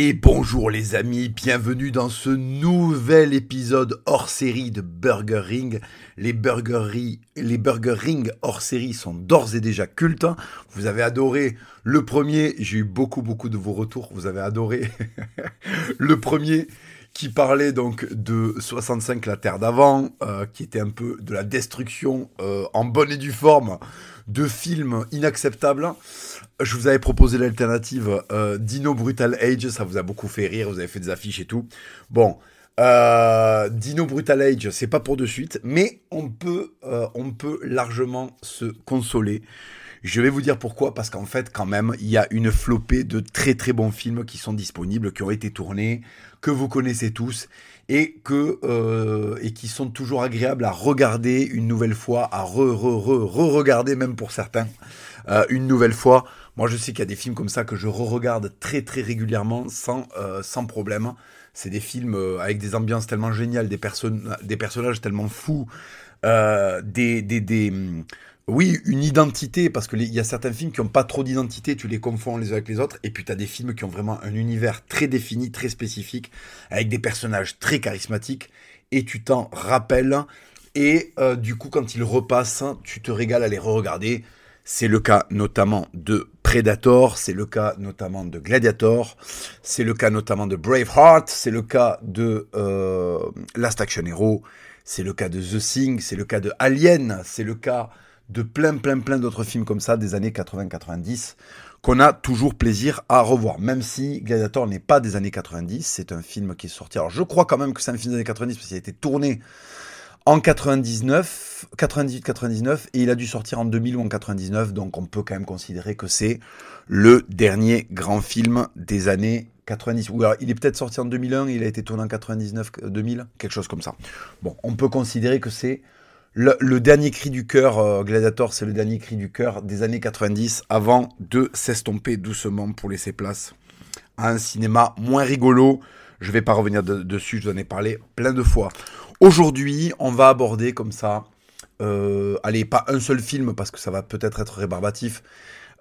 Et bonjour les amis, bienvenue dans ce nouvel épisode hors série de Burger Ring. Les Burger, Ring hors série sont d'ores et déjà cultes. Vous avez adoré le premier, j'ai eu beaucoup beaucoup de vos retours, vous avez adoré le premier qui parlait donc de 65 la Terre d'avant, euh, qui était un peu de la destruction euh, en bonne et due forme de films inacceptables. Je vous avais proposé l'alternative euh, Dino Brutal Age, ça vous a beaucoup fait rire, vous avez fait des affiches et tout. Bon, Dino Brutal Age, c'est pas pour de suite, mais on peut largement se consoler. Je vais vous dire pourquoi, parce qu'en fait, quand même, il y a une flopée de très très bons films qui sont disponibles, qui ont été tournés, que vous connaissez tous, et euh, qui sont toujours agréables à regarder une nouvelle fois, à re re re re regarder même pour certains euh, une nouvelle fois. Moi, je sais qu'il y a des films comme ça que je re-regarde très très régulièrement sans euh, problème. C'est des films avec des ambiances tellement géniales, des personnages tellement fous, des des oui, une identité, parce qu'il y a certains films qui n'ont pas trop d'identité, tu les confonds les uns avec les autres, et puis tu as des films qui ont vraiment un univers très défini, très spécifique, avec des personnages très charismatiques, et tu t'en rappelles, et euh, du coup quand ils repassent, tu te régales à les re-regarder. C'est le cas notamment de Predator, c'est le cas notamment de Gladiator, c'est le cas notamment de Braveheart, c'est le cas de euh, Last Action Hero, c'est le cas de The Thing, c'est le cas de Alien, c'est le cas de plein, plein, plein d'autres films comme ça des années 80-90 qu'on a toujours plaisir à revoir. Même si Gladiator n'est pas des années 90, c'est un film qui est sorti. Alors je crois quand même que c'est un film des années 90 parce qu'il a été tourné en 99, 98-99 et il a dû sortir en 2000 ou en 99, donc on peut quand même considérer que c'est le dernier grand film des années 90. Ou alors il est peut-être sorti en 2001, il a été tourné en 99-2000, quelque chose comme ça. Bon, on peut considérer que c'est le, dernier cri du cœur, euh, Gladiator, c'est le dernier cri du cœur des années 90, avant de s'estomper doucement pour laisser place à un cinéma moins rigolo. Je vais pas revenir dessus, je vous en ai parlé plein de fois. Aujourd'hui, on va aborder comme ça, euh, allez, pas un seul film, parce que ça va peut-être être rébarbatif.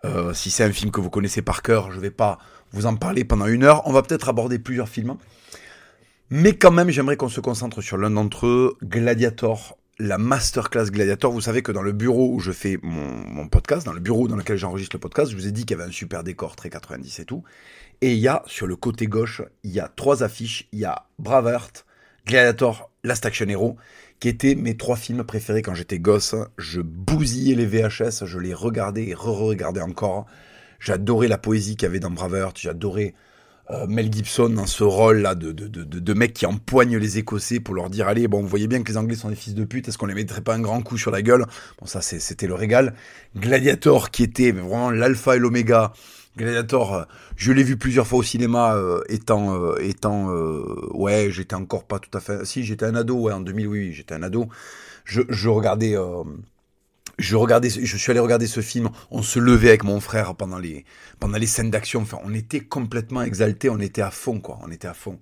Euh, si c'est un film que vous connaissez par cœur, je vais pas vous en parler pendant une heure. On va peut-être aborder plusieurs films. Mais quand même, j'aimerais qu'on se concentre sur l'un d'entre eux, Gladiator la masterclass Gladiator. Vous savez que dans le bureau où je fais mon, podcast, dans le bureau dans lequel j'enregistre le podcast, je vous ai dit qu'il y avait un super décor très 90 et tout. Et il y a sur le côté gauche, il y a trois affiches. Il y a Braveheart, Gladiator, Last Action Hero, qui étaient mes trois films préférés quand j'étais gosse. Je bousillais les VHS, je les regardais et re-regardais encore. J'adorais la poésie qu'il y avait dans Braveheart, j'adorais Mel Gibson dans ce rôle là de, de, de, de, mec qui empoigne les Écossais pour leur dire allez bon vous voyez bien que les Anglais sont des fils de pute est-ce qu'on les mettrait pas un grand coup sur la gueule? Bon ça c'était le régal. Gladiator qui était vraiment l'alpha et l'oméga. Gladiator euh, je l'ai vu plusieurs fois au cinéma euh, étant étant ouais j'étais encore pas tout à fait si j'étais un ado ouais en 2000 oui, j'étais un ado. Je, je regardais je regardais, je suis allé regarder ce film. On se levait avec mon frère pendant les, pendant les scènes d'action. Enfin, on était complètement exalté. On était à fond, quoi. On était à fond.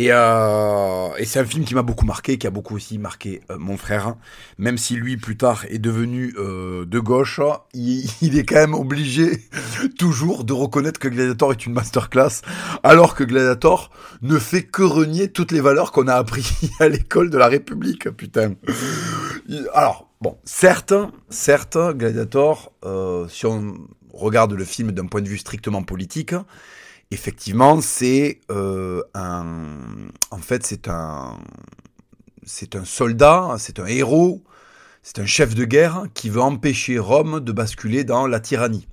Et, euh, et c'est un film qui m'a beaucoup marqué, qui a beaucoup aussi marqué euh, mon frère. Même si lui, plus tard, est devenu euh, de gauche, il, il, est quand même obligé toujours de reconnaître que Gladiator est une masterclass, alors que Gladiator ne fait que renier toutes les valeurs qu'on a appris à l'école de la République, putain. Alors, Bon, certains, certains Gladiator, euh, si on regarde le film d'un point de vue strictement politique, effectivement, c'est euh, un, en fait, c'est un, c'est un soldat, c'est un héros, c'est un chef de guerre qui veut empêcher Rome de basculer dans la tyrannie.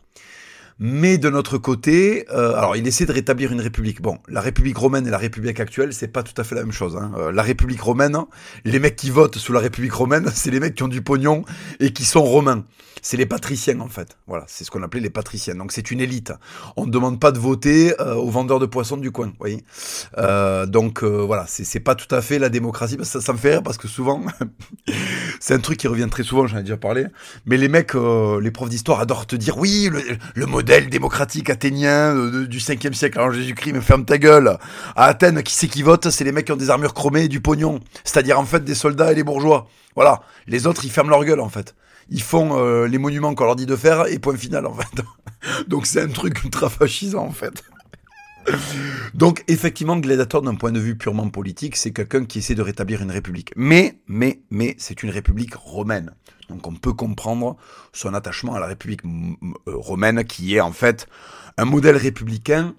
Mais de notre côté, euh, alors il essaie de rétablir une république. Bon, la République romaine et la République actuelle, c'est pas tout à fait la même chose. Hein. Euh, la République romaine, les mecs qui votent sous la République romaine, c'est les mecs qui ont du pognon et qui sont romains. C'est les patriciens en fait. Voilà, c'est ce qu'on appelait les patriciens. Donc c'est une élite. On ne demande pas de voter euh, aux vendeurs de poissons du coin. Vous voyez euh, donc euh, voilà, c'est pas tout à fait la démocratie. Ça, ça me fait rire parce que souvent, c'est un truc qui revient très souvent. J'en ai déjà parlé. Mais les mecs, les profs d'histoire adorent te dire oui, le, le modèle démocratique athénien du 5e siècle avant Jésus-Christ. Mais ferme ta gueule. À Athènes, qui c'est qui vote C'est les mecs qui ont des armures chromées et du pognon. C'est-à-dire en fait des soldats et les bourgeois. Voilà. Les autres, ils ferment leur gueule en fait ils font euh, les monuments qu'on leur dit de faire et point final en fait. Donc c'est un truc ultra fascisant en fait. Donc effectivement, Gladiator, d'un point de vue purement politique, c'est quelqu'un qui essaie de rétablir une république. Mais, mais, mais, c'est une république romaine. Donc on peut comprendre son attachement à la république euh, romaine, qui est en fait un modèle républicain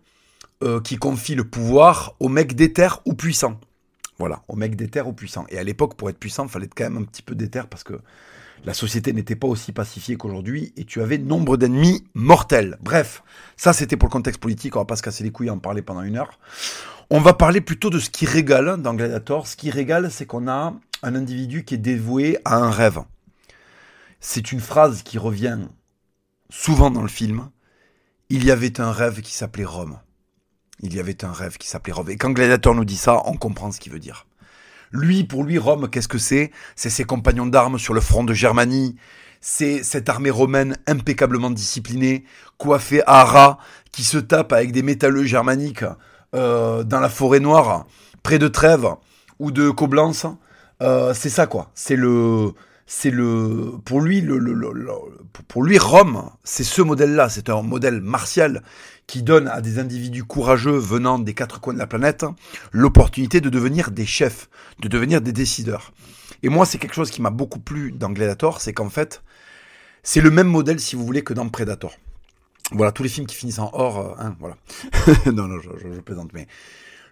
euh, qui confie le pouvoir aux mecs d'éther ou puissants. Voilà, aux mecs d'éther ou puissants. Et à l'époque, pour être puissant, il fallait quand même un petit peu d'éther parce que la société n'était pas aussi pacifiée qu'aujourd'hui et tu avais nombre d'ennemis mortels. Bref, ça c'était pour le contexte politique, on va pas se casser les couilles à en parler pendant une heure. On va parler plutôt de ce qui régale dans Gladiator. Ce qui régale, c'est qu'on a un individu qui est dévoué à un rêve. C'est une phrase qui revient souvent dans le film. Il y avait un rêve qui s'appelait Rome. Il y avait un rêve qui s'appelait Rome. Et quand Gladiator nous dit ça, on comprend ce qu'il veut dire. Lui, pour lui, Rome, qu'est-ce que c'est? C'est ses compagnons d'armes sur le front de Germanie. C'est cette armée romaine impeccablement disciplinée, coiffée à ras, qui se tape avec des métalleux germaniques euh, dans la forêt noire, près de Trèves ou de Coblence. Euh, c'est ça, quoi. C'est le, c'est le, pour lui, le, pour lui, Rome, c'est ce modèle-là. C'est un modèle martial qui donne à des individus courageux venant des quatre coins de la planète l'opportunité de devenir des chefs, de devenir des décideurs. Et moi, c'est quelque chose qui m'a beaucoup plu dans Gladiator, c'est qu'en fait, c'est le même modèle, si vous voulez, que dans Predator. Voilà, tous les films qui finissent en or, euh, hein, voilà. non, non, je, je, plaisante, mais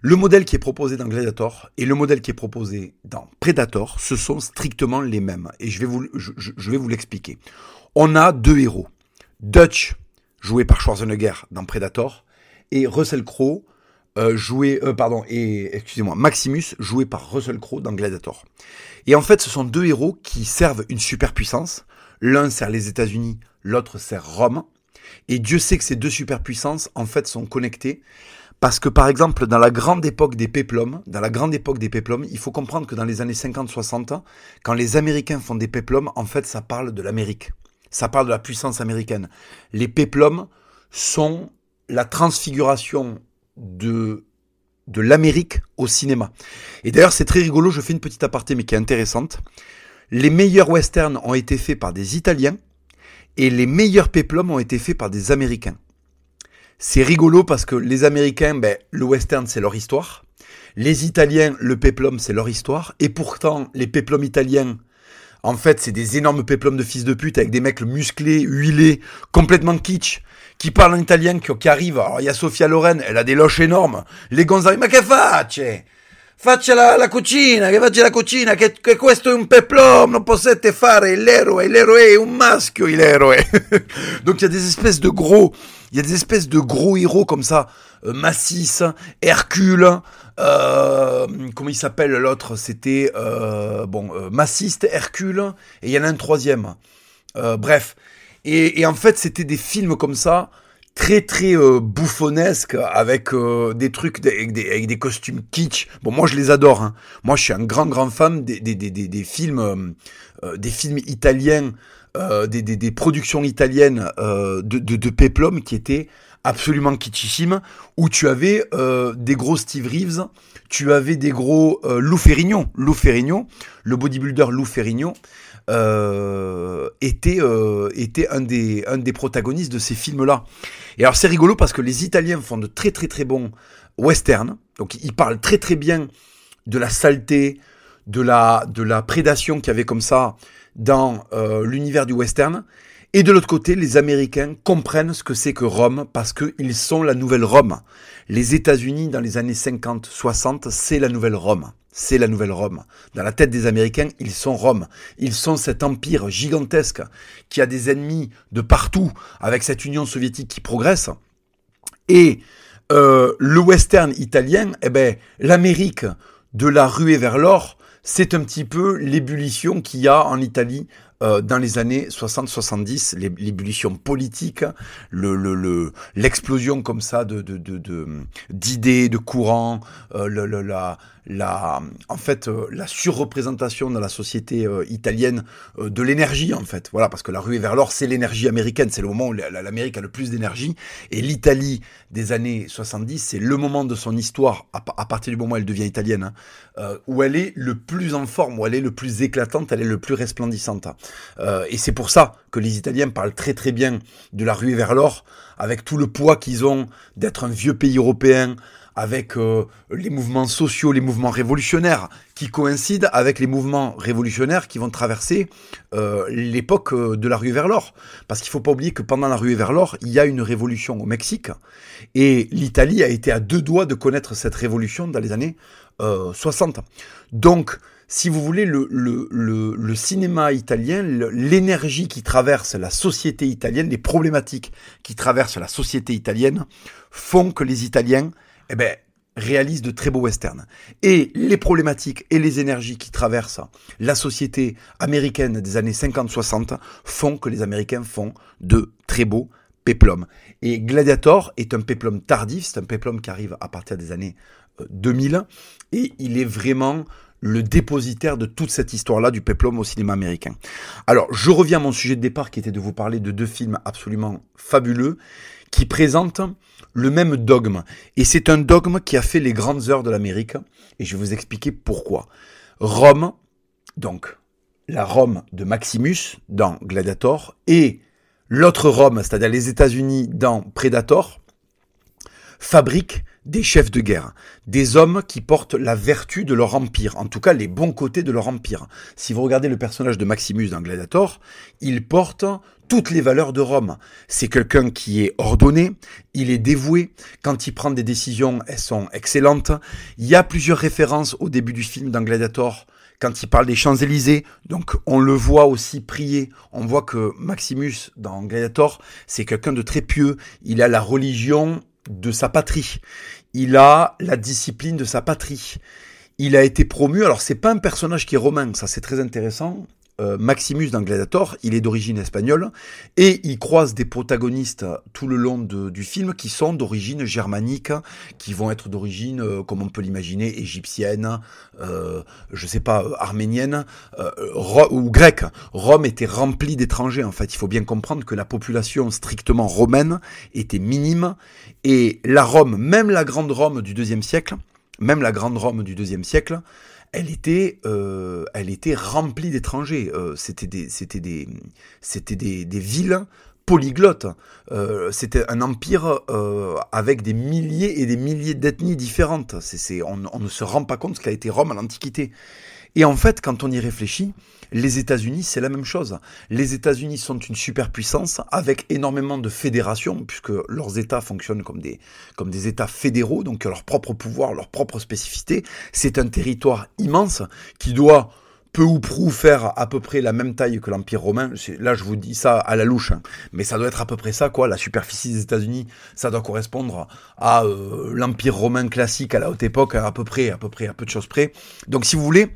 le modèle qui est proposé dans Gladiator et le modèle qui est proposé dans Predator, ce sont strictement les mêmes. Et je vais vous, l'expliquer. On a deux héros. Dutch, joué par Schwarzenegger dans Predator, et Russell Crowe, euh, joué, euh, pardon, et excusez-moi, Maximus, joué par Russell Crowe dans Gladiator. Et en fait, ce sont deux héros qui servent une superpuissance. L'un sert les États-Unis, l'autre sert Rome. Et Dieu sait que ces deux superpuissances, en fait, sont connectées. Parce que, par exemple, dans la grande époque des péplums, dans la grande époque des péplums, il faut comprendre que dans les années 50-60, quand les Américains font des péplums, en fait, ça parle de l'Amérique ça parle de la puissance américaine. Les péplums sont la transfiguration de, de l'Amérique au cinéma. Et d'ailleurs, c'est très rigolo, je fais une petite aparté, mais qui est intéressante. Les meilleurs westerns ont été faits par des Italiens et les meilleurs péplums ont été faits par des Américains. C'est rigolo parce que les Américains, ben, le western, c'est leur histoire. Les Italiens, le péplum, c'est leur histoire. Et pourtant, les péplums italiens, en fait, c'est des énormes péplums de fils de pute avec des mecs musclés, huilés, complètement kitsch, qui parlent en italien, qui, arrivent. Alors, il y a Sofia Loren, elle a des loches énormes. Les gonzales, ma che faccia? Faccia la, la cucina, che faccia la cucina, che, che questo è un peplum, non potete fare l'eroe, l'eroe è un maschio, l'eroe. Donc, il y a des espèces de gros, il y a des espèces de gros héros comme ça, euh, massisses, Hercule, euh, comment il s'appelle l'autre C'était euh, bon euh, Massiste, Hercule, et il y en a un troisième. Bref. Et, en fait, c'était des films comme ça, très très bouffonnesques, avec des trucs avec des, avec des, costumes kitsch. Bon, moi je les adore. Hein. Moi, je suis un grand grand fan des, des, des, des films, des films italiens, des, des, des, productions italiennes de, de, de Peplum qui étaient absolument kitschissime, où tu avais euh, des gros Steve Reeves, tu avais des gros euh, Lou Ferrigno. Lou Ferrigno, le bodybuilder Lou Ferrigno, euh, était, euh, était un, des, un des protagonistes de ces films-là. Et alors c'est rigolo parce que les Italiens font de très très très bons westerns, donc ils parlent très très bien de la saleté, de la, de la prédation qu'il y avait comme ça dans euh, l'univers du western. Et de l'autre côté, les Américains comprennent ce que c'est que Rome parce qu'ils sont la nouvelle Rome. Les États-Unis, dans les années 50-60, c'est la nouvelle Rome. C'est la nouvelle Rome. Dans la tête des Américains, ils sont Rome. Ils sont cet empire gigantesque qui a des ennemis de partout avec cette Union soviétique qui progresse. Et euh, le western italien, eh ben, l'Amérique de la ruée vers l'or, c'est un petit peu l'ébullition qu'il y a en Italie euh, dans les années 60-70, l'ébullition politique, le, le, l'explosion comme ça de, de, de, d'idées, de, courants, euh, le, la, la, en fait, euh, la surreprésentation dans la société euh, italienne de l'énergie, en fait. Voilà, parce que la ruée vers l'or, c'est l'énergie américaine. C'est le moment où l'Amérique a le plus d'énergie. Et l'Italie des années 70, c'est le moment de son histoire, à, partir du moment où elle devient italienne, hein, où elle est le plus en forme, où elle est le plus éclatante, elle est le plus resplendissante. Euh, et c'est pour ça que les Italiens parlent très très bien de la ruée vers l'or, avec tout le poids qu'ils ont d'être un vieux pays européen, avec euh, les mouvements sociaux, les mouvements révolutionnaires qui coïncident avec les mouvements révolutionnaires qui vont traverser euh, l'époque de la rue vers l'or. Parce qu'il ne faut pas oublier que pendant la rue vers l'or, il y a une révolution au Mexique et l'Italie a été à deux doigts de connaître cette révolution dans les années 60. Donc, si vous voulez, le, le, le, le cinéma italien, l'énergie qui traverse la société italienne, les problématiques qui traversent la société italienne font que les Italiens eh ben, réalise de très beaux westerns. Et les problématiques et les énergies qui traversent la société américaine des années 50-60 font que les Américains font de très beaux péplums. Et Gladiator est un péplum tardif, c'est un péplum qui arrive à partir des années 2000, euh, et il est vraiment le dépositaire de toute cette histoire-là du péplum au cinéma américain. Alors, je reviens à mon sujet de départ qui était de vous parler de deux films absolument fabuleux qui présentent le même dogme. Et c'est un dogme qui a fait les grandes heures de l'Amérique. Et je vais vous expliquer pourquoi. Rome, donc la Rome de Maximus dans Gladiator, et l'autre Rome, c'est-à-dire les États-Unis dans Predator, fabriquent des chefs de guerre, des hommes qui portent la vertu de leur empire, en tout cas les bons côtés de leur empire. Si vous regardez le personnage de Maximus dans Gladiator, il porte toutes les valeurs de Rome. C'est quelqu'un qui est ordonné, il est dévoué, quand il prend des décisions, elles sont excellentes. Il y a plusieurs références au début du film dans Gladiator quand il parle des Champs-Élysées, donc on le voit aussi prier. On voit que Maximus, dans Gladiator, c'est quelqu'un de très pieux. Il a la religion de sa patrie. Il a la discipline de sa patrie. Il a été promu. Alors c'est pas un personnage qui est romain, ça c'est très intéressant. Euh, Maximus dans Gladiator, il est d'origine espagnole et il croise des protagonistes tout le long du film qui sont d'origine germanique, qui vont être d'origine, euh, comme on peut l'imaginer, égyptienne, euh, je sais pas, euh, arménienne ou grecque. Rome était remplie d'étrangers en fait. Il faut bien comprendre que la population strictement romaine était minime et la Rome, même la grande Rome du deuxième siècle, même la grande Rome du deuxième siècle, elle était, euh, elle était remplie d'étrangers. Euh, c'était des, c'était des, c'était des, villes polyglottes. Euh, c'était un empire avec des milliers et des milliers d'ethnies différentes. On, on, ne se rend pas compte ce qu'a été Rome à l'Antiquité. Et en fait, quand on y réfléchit, les États-Unis, c'est la même chose. Les États-Unis sont une superpuissance avec énormément de fédérations, puisque leurs États fonctionnent comme des, comme des États fédéraux, donc leur propre pouvoir, leur propre spécificité. C'est un territoire immense qui doit peu ou prou faire à peu près la même taille que l'Empire romain. Là, je vous dis ça à la louche, hein. mais ça doit être à peu près ça, quoi. La superficie des États-Unis, ça doit correspondre à euh, l'Empire romain classique à la haute époque, à peu près, à peu près, à peu de choses près. Donc, si vous voulez,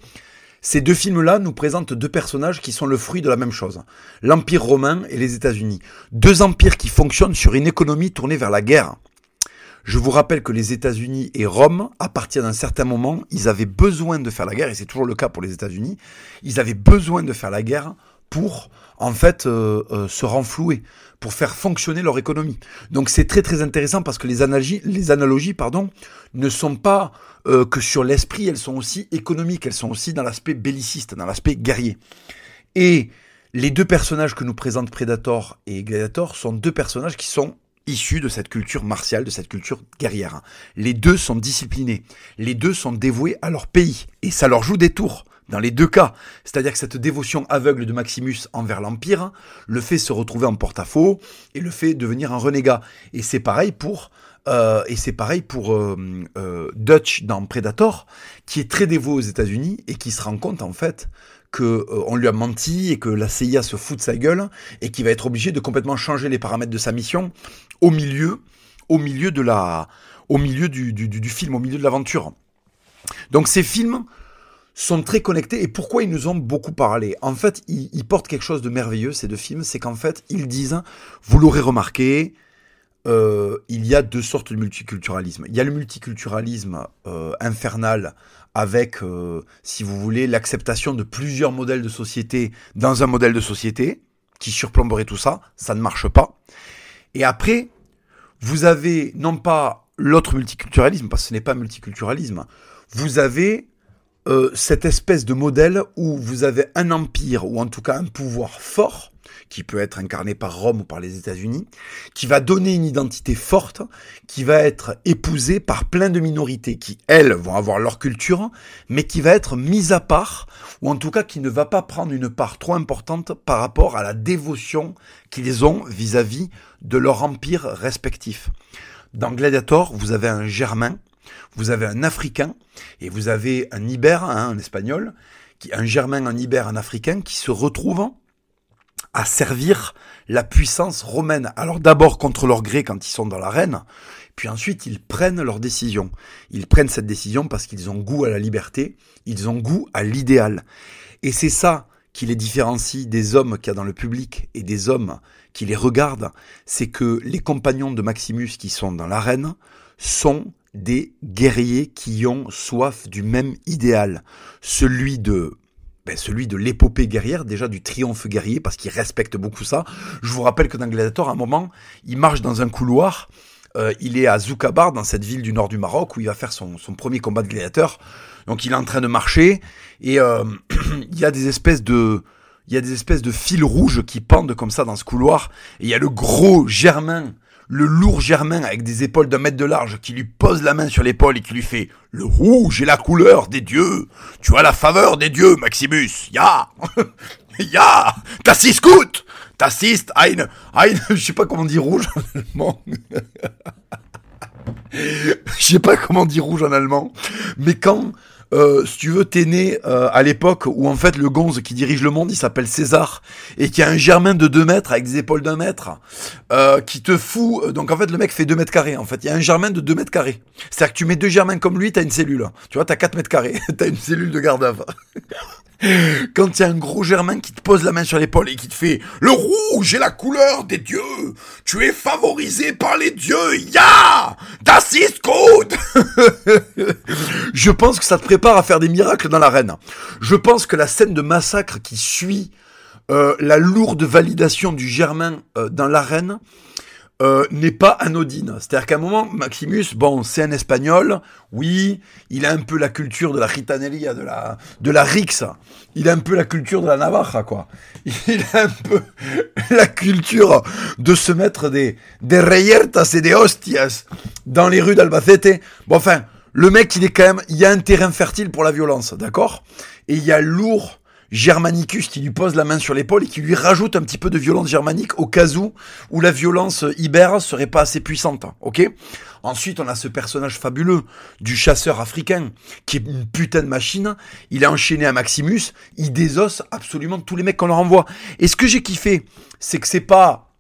ces deux films-là nous présentent deux personnages qui sont le fruit de la même chose. L'Empire romain et les États-Unis. Deux empires qui fonctionnent sur une économie tournée vers la guerre. Je vous rappelle que les États-Unis et Rome, à partir d'un certain moment, ils avaient besoin de faire la guerre, et c'est toujours le cas pour les États-Unis, ils avaient besoin de faire la guerre pour en fait euh, euh, se renflouer, pour faire fonctionner leur économie. Donc c'est très très intéressant parce que les analogies, les analogies pardon, ne sont pas euh, que sur l'esprit, elles sont aussi économiques, elles sont aussi dans l'aspect belliciste, dans l'aspect guerrier. Et les deux personnages que nous présentent Predator et Gladiator sont deux personnages qui sont issus de cette culture martiale, de cette culture guerrière. Les deux sont disciplinés, les deux sont dévoués à leur pays, et ça leur joue des tours dans les deux cas. C'est-à-dire que cette dévotion aveugle de Maximus envers l'Empire le fait se retrouver en porte-à-faux et le fait devenir un renégat. Et c'est pareil pour euh, et c'est pareil pour euh, euh, Dutch dans Predator, qui est très dévoué aux États-Unis et qui se rend compte en fait que on lui a menti et que la CIA se fout de sa gueule et qui va être obligé de complètement changer les paramètres de sa mission au milieu, au milieu de la, au milieu du, du film, au milieu de l'aventure. Donc ces films sont très connectés et pourquoi ils nous ont beaucoup parlé En fait, ils, portent quelque chose de merveilleux, ces deux films, c'est qu'en fait, ils disent, vous l'aurez remarqué, euh, il y a deux sortes de multiculturalisme. Il y a le multiculturalisme euh, infernal avec, euh, si vous voulez, l'acceptation de plusieurs modèles de société dans un modèle de société qui surplomberait tout ça. Ça ne marche pas. Et après, vous avez non pas l'autre multiculturalisme, parce que ce n'est pas multiculturalisme, vous avez euh, cette espèce de modèle où vous avez un empire, ou en tout cas un pouvoir fort, qui peut être incarné par Rome ou par les États-Unis, qui va donner une identité forte, qui va être épousée par plein de minorités qui, elles, vont avoir leur culture, mais qui va être mise à part, ou en tout cas qui ne va pas prendre une part trop importante par rapport à la dévotion qu'ils ont vis-à-vis de leur empire respectif. Dans Gladiator, vous avez un Germain, vous avez un Africain, et vous avez un Ibère, hein, un Espagnol, qui, un Germain, un Ibère, un Africain, qui se retrouvent à servir la puissance romaine. Alors d'abord contre leur gré quand ils sont dans l'arène, puis ensuite ils prennent leur décision. Ils prennent cette décision parce qu'ils ont goût à la liberté, ils ont goût à l'idéal. Et c'est ça qui les différencie des hommes qu'il y a dans le public et des hommes qui les regardent, c'est que les compagnons de Maximus qui sont dans l'arène sont des guerriers qui ont soif du même idéal, celui de ben, celui de l'épopée guerrière, déjà du triomphe guerrier, parce qu'il respecte beaucoup ça. Je vous rappelle que dans Gladiator, à un moment, il marche dans un couloir, euh, il est à Zoukabar, dans cette ville du nord du Maroc, où il va faire son, son premier combat de gladiateur. Donc il est en train de marcher, et euh, il y a des espèces de... Il y a des espèces de fils rouges qui pendent comme ça dans ce couloir, et il y a le gros Germain le lourd Germain avec des épaules d'un mètre de large qui lui pose la main sur l'épaule et qui lui fait Le rouge est la couleur des dieux. Tu as la faveur des dieux, Maximus. Ya Ya T'assistes T'assistes à une, à une... Je sais pas comment dire rouge en allemand. Je sais pas comment dire rouge en allemand. Mais quand euh, si tu veux, t'es né euh, à l'époque où en fait le gonze qui dirige le monde, il s'appelle César, et qui a un germain de 2 mètres avec des épaules d'un mètre, euh, qui te fout... Donc en fait le mec fait 2 mètres carrés, en fait. Il y a un germain de 2 mètres carrés. C'est-à-dire que tu mets deux germains comme lui, t'as une cellule. Tu vois, t'as 4 mètres carrés. t'as une cellule de garde Quand il y a un gros Germain qui te pose la main sur l'épaule et qui te fait Le rouge est la couleur des dieux. Tu es favorisé par les dieux. Ya! Das ist gut Je pense que ça te prépare à faire des miracles dans l'arène. Je pense que la scène de massacre qui suit euh, la lourde validation du Germain euh, dans l'arène euh, n'est pas anodine. C'est-à-dire qu'à un moment, Maximus, bon, c'est un espagnol, oui, il a un peu la culture de la gitaneria, de la, de la rix, il a un peu la culture de la Navarra, quoi. Il a un peu la culture de se mettre des, des reyertas et des hostias dans les rues d'Albacete. Bon, enfin, le mec, il est quand même, il y a un terrain fertile pour la violence, d'accord? Et il y a lourd Germanicus qui lui pose la main sur l'épaule et qui lui rajoute un petit peu de violence germanique au cas où, la violence ibère serait pas assez puissante, ok? Ensuite, on a ce personnage fabuleux du chasseur africain qui est une putain de machine. Il est enchaîné à Maximus. Il désosse absolument tous les mecs qu'on leur envoie. Et ce que j'ai kiffé, c'est que c'est pas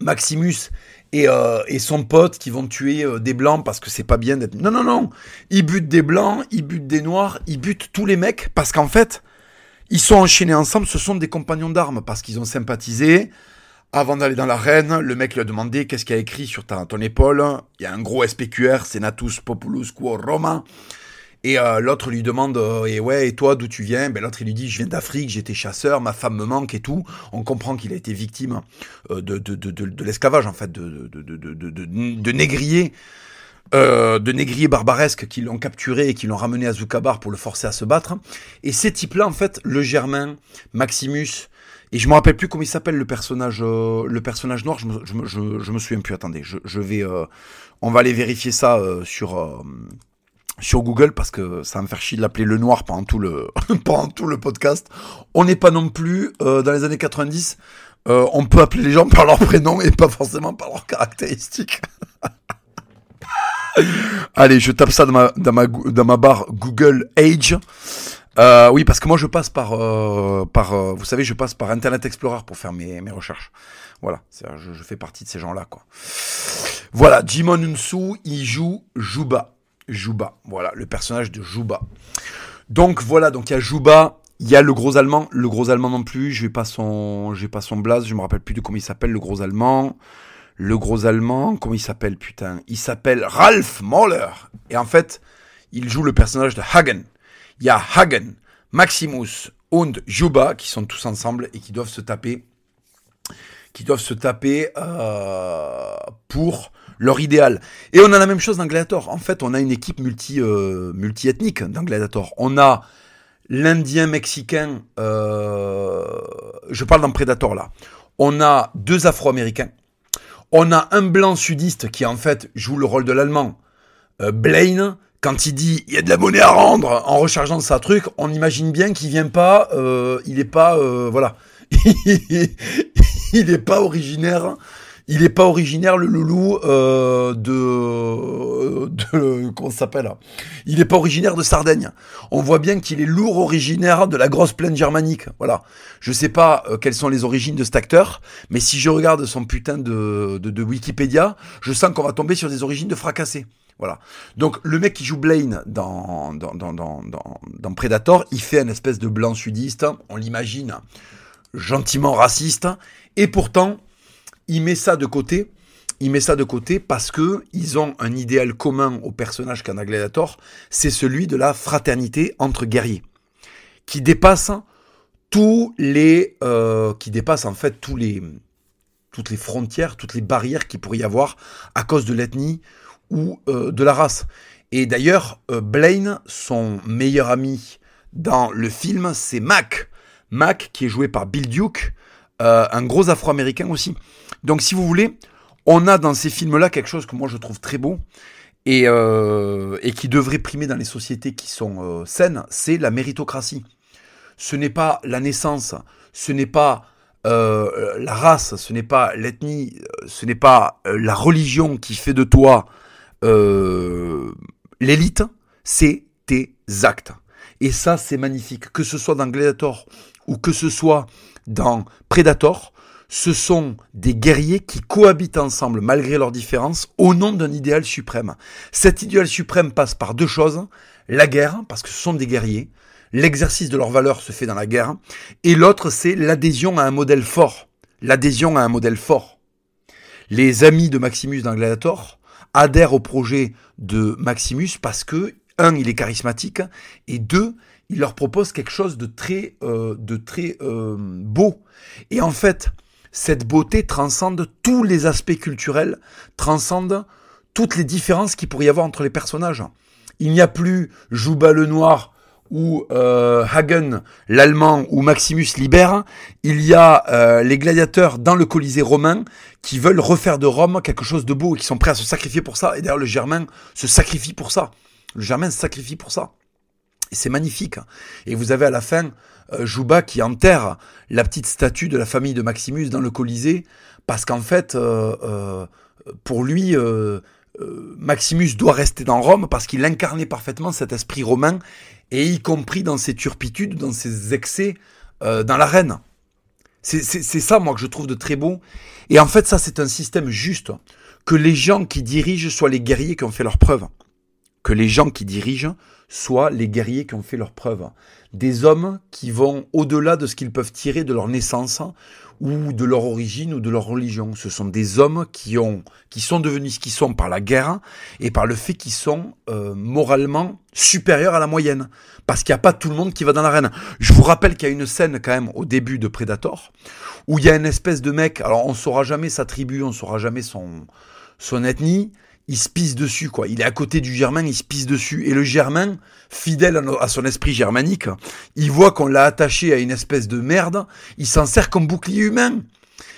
Maximus et, euh, son pote qui vont tuer euh, des blancs parce que c'est pas bien d'être. Non, non, non. Il bute des blancs, il bute des noirs, il bute tous les mecs parce qu'en fait, ils sont enchaînés ensemble, ce sont des compagnons d'armes parce qu'ils ont sympathisé. Avant d'aller dans l'arène, le mec lui a demandé qu'est-ce qu'il a écrit sur ta, ton épaule? Il y a un gros SPQR, Senatus Populus Quo Roma. Et euh, l'autre lui demande euh, et ouais et toi d'où tu viens? Ben l'autre il lui dit je viens d'Afrique, j'étais chasseur, ma femme me manque et tout. On comprend qu'il a été victime euh, de, de, de, l'esclavage en fait, de, de, de, de, de négrier euh, de négriers barbaresques qui l'ont capturé et qui l'ont ramené à Zoukabar pour le forcer à se battre. Et ces types-là, en fait, le Germain, Maximus, et je me rappelle plus comment il s'appelle le personnage, euh, le personnage noir. Je me, je, je, je me souviens plus. Attendez, je, je vais, euh, on va aller vérifier ça euh, sur euh, sur Google parce que ça va me faire chier de l'appeler le noir pendant tout le pendant tout le podcast. On n'est pas non plus dans les années 90. on peut appeler les gens par leur prénom et pas forcément par leurs caractéristiques. Allez, je tape ça dans ma, dans ma, barre Google Age. Euh, oui, parce que moi je passe par, euh, par euh, vous savez, je passe par Internet Explorer pour faire mes, mes recherches. Voilà, je, je, fais partie de ces gens-là, quoi. Voilà, Jimon Unsu, il joue Juba. Juba, voilà, le personnage de Juba. Donc voilà, donc il y a Juba, il y a le gros allemand, le gros allemand non plus, je vais pas son, j'ai pas son blaze, je me rappelle plus de comment il s'appelle, le gros allemand le gros allemand, comment il s'appelle putain Il s'appelle Ralph Mahler. Et en fait, il joue le personnage de Hagen. Il y a Hagen, Maximus und Juba qui sont tous ensemble et qui doivent se taper qui doivent se taper euh, pour leur idéal. Et on a la même chose dans Gladiator. En fait, on a une équipe multi, euh, multi-ethnique dans Gladiator. On a l'Indien mexicain, euh, je parle dans Predator là. On a deux Afro-Américains. On a un blanc sudiste qui en fait joue le rôle de l'Allemand. Euh, Blaine, quand il dit il y a de la monnaie à rendre en rechargeant sa truc, on imagine bien qu'il vient pas, euh, il est pas, euh, voilà, il est pas originaire il n'est pas originaire, le loulou, euh, de, de... Comment ça s'appelle Il n'est pas originaire de Sardaigne. On voit bien qu'il est lourd originaire de la grosse plaine germanique. Voilà. Je sais pas euh, quelles sont les origines de cet acteur, mais si je regarde son putain de, Wikipédia, je sens qu'on va tomber sur des origines de fracassés. Voilà. Donc le mec qui joue Blaine dans, dans Predator, il fait une espèce de blanc sudiste, on l'imagine gentiment raciste, et pourtant il met ça de côté. Il met ça de côté parce que ils ont un idéal commun au personnage qu'un Gladiator, c'est celui de la fraternité entre guerriers, qui dépasse tous les, euh, qui dépasse en fait tous les, toutes les frontières, toutes les barrières qu'il pourrait y avoir à cause de l'ethnie ou euh, de la race. Et d'ailleurs, euh, Blaine, son meilleur ami dans le film, c'est Mac. Mac, qui est joué par Bill Duke, un gros afro-américain aussi. Donc si vous voulez, on a dans ces films-là quelque chose que moi je trouve très beau et, euh, qui devrait primer dans les sociétés qui sont euh, saines, c'est la méritocratie. Ce n'est pas la naissance, ce n'est pas euh, la race, ce n'est pas l'ethnie, ce n'est pas la religion qui fait de toi l'élite, c'est tes actes. Et ça, c'est magnifique. Que ce soit dans Gladiator ou que ce soit dans Predator, ce sont des guerriers qui cohabitent ensemble malgré leurs différences au nom d'un idéal suprême. Cet idéal suprême passe par deux choses. La guerre, parce que ce sont des guerriers. L'exercice de leurs valeurs se fait dans la guerre. Et l'autre, c'est l'adhésion à un modèle fort. L'adhésion à un modèle fort. Les amis de Maximus dans Gladiator adhèrent au projet de Maximus parce que, un, il est charismatique, et deux, il leur propose quelque chose de très, euh, de très euh, beau. Et en fait, cette beauté transcende tous les aspects culturels, transcende toutes les différences qu'il pourrait y avoir entre les personnages. Il n'y a plus Jouba le Noir ou euh, Hagen l'Allemand ou Maximus Libère. Il y a euh, les gladiateurs dans le Colisée romain qui veulent refaire de Rome quelque chose de beau et qui sont prêts à se sacrifier pour ça. Et d'ailleurs le Germain se sacrifie pour ça. Le Germain se sacrifie pour ça. C'est magnifique. Et vous avez à la fin euh, Jouba qui enterre la petite statue de la famille de Maximus dans le Colisée, parce qu'en fait, euh, euh, pour lui, Maximus doit rester dans Rome parce qu'il incarnait parfaitement cet esprit romain, et y compris dans ses turpitudes, dans ses excès dans l'arène. C'est ça, moi, que je trouve de très beau. Et en fait, ça, c'est un système juste. Que les gens qui dirigent soient les guerriers qui ont fait leurs preuves. Que les gens qui dirigent soient les guerriers qui ont fait leurs preuves. Des hommes qui vont au-delà de ce qu'ils peuvent tirer de leur naissance ou de leur origine ou de leur religion. Ce sont des hommes qui ont, qui sont devenus ce qu'ils sont par la guerre et par le fait qu'ils sont euh, moralement supérieurs à la moyenne. Parce qu'il n'y a pas tout le monde qui va dans l'arène. Je vous rappelle qu'il y a une scène quand même au début de Predator où il y a une espèce de mec. Alors on saura jamais sa tribu, on saura jamais son son ethnie il se pisse dessus, quoi. Il est à côté du Germain, il se pisse dessus. Et le Germain, fidèle à son esprit germanique, il voit qu'on l'a attaché à une espèce de merde, il s'en sert comme bouclier humain.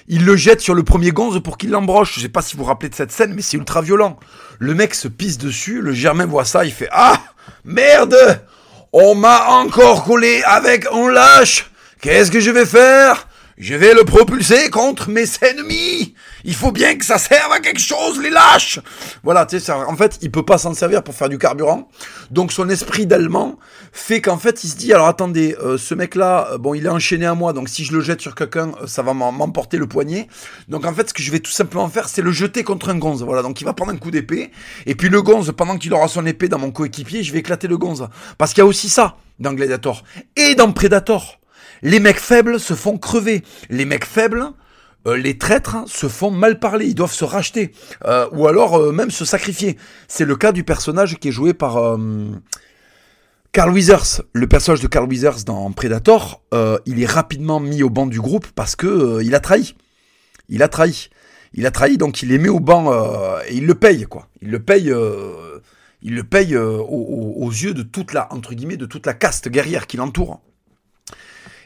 Il le jette sur le premier gonze pour qu'il l'embroche. Je sais pas si vous vous rappelez de cette scène, mais c'est ultra violent. Le mec se pisse dessus, le Germain voit ça, il fait Ah Merde On m'a encore collé avec un lâche Qu'est-ce que je vais faire? Je vais le propulser contre mes ennemis. Il faut bien que ça serve à quelque chose, les lâches. Voilà, tu sais, en fait, il peut pas s'en servir pour faire du carburant. Donc son esprit d'allemand fait qu'en fait, il se dit, alors attendez, euh, ce mec-là, euh, bon, il est enchaîné à moi, donc si je le jette sur quelqu'un, euh, ça va m'emporter le poignet. Donc en fait, ce que je vais tout simplement faire, c'est le jeter contre un gonze. Voilà, donc il va prendre un coup d'épée. Et puis le gonze, pendant qu'il aura son épée dans mon coéquipier, je vais éclater le gonze. Parce qu'il y a aussi ça dans Gladiator. Et dans Predator. Les mecs faibles se font crever. Les mecs faibles, euh, les traîtres se font mal parler, ils doivent se racheter, euh, ou alors euh, même se sacrifier. C'est le cas du personnage qui est joué par Carl Withers. Le personnage de Carl Withers dans Predator, il est rapidement mis au banc du groupe parce que il a trahi. Il a trahi. Il a trahi, donc il les met au banc et il le paye, quoi. Il le paye, il le paye aux, yeux de toute la, entre guillemets, de toute la caste guerrière qui l'entoure.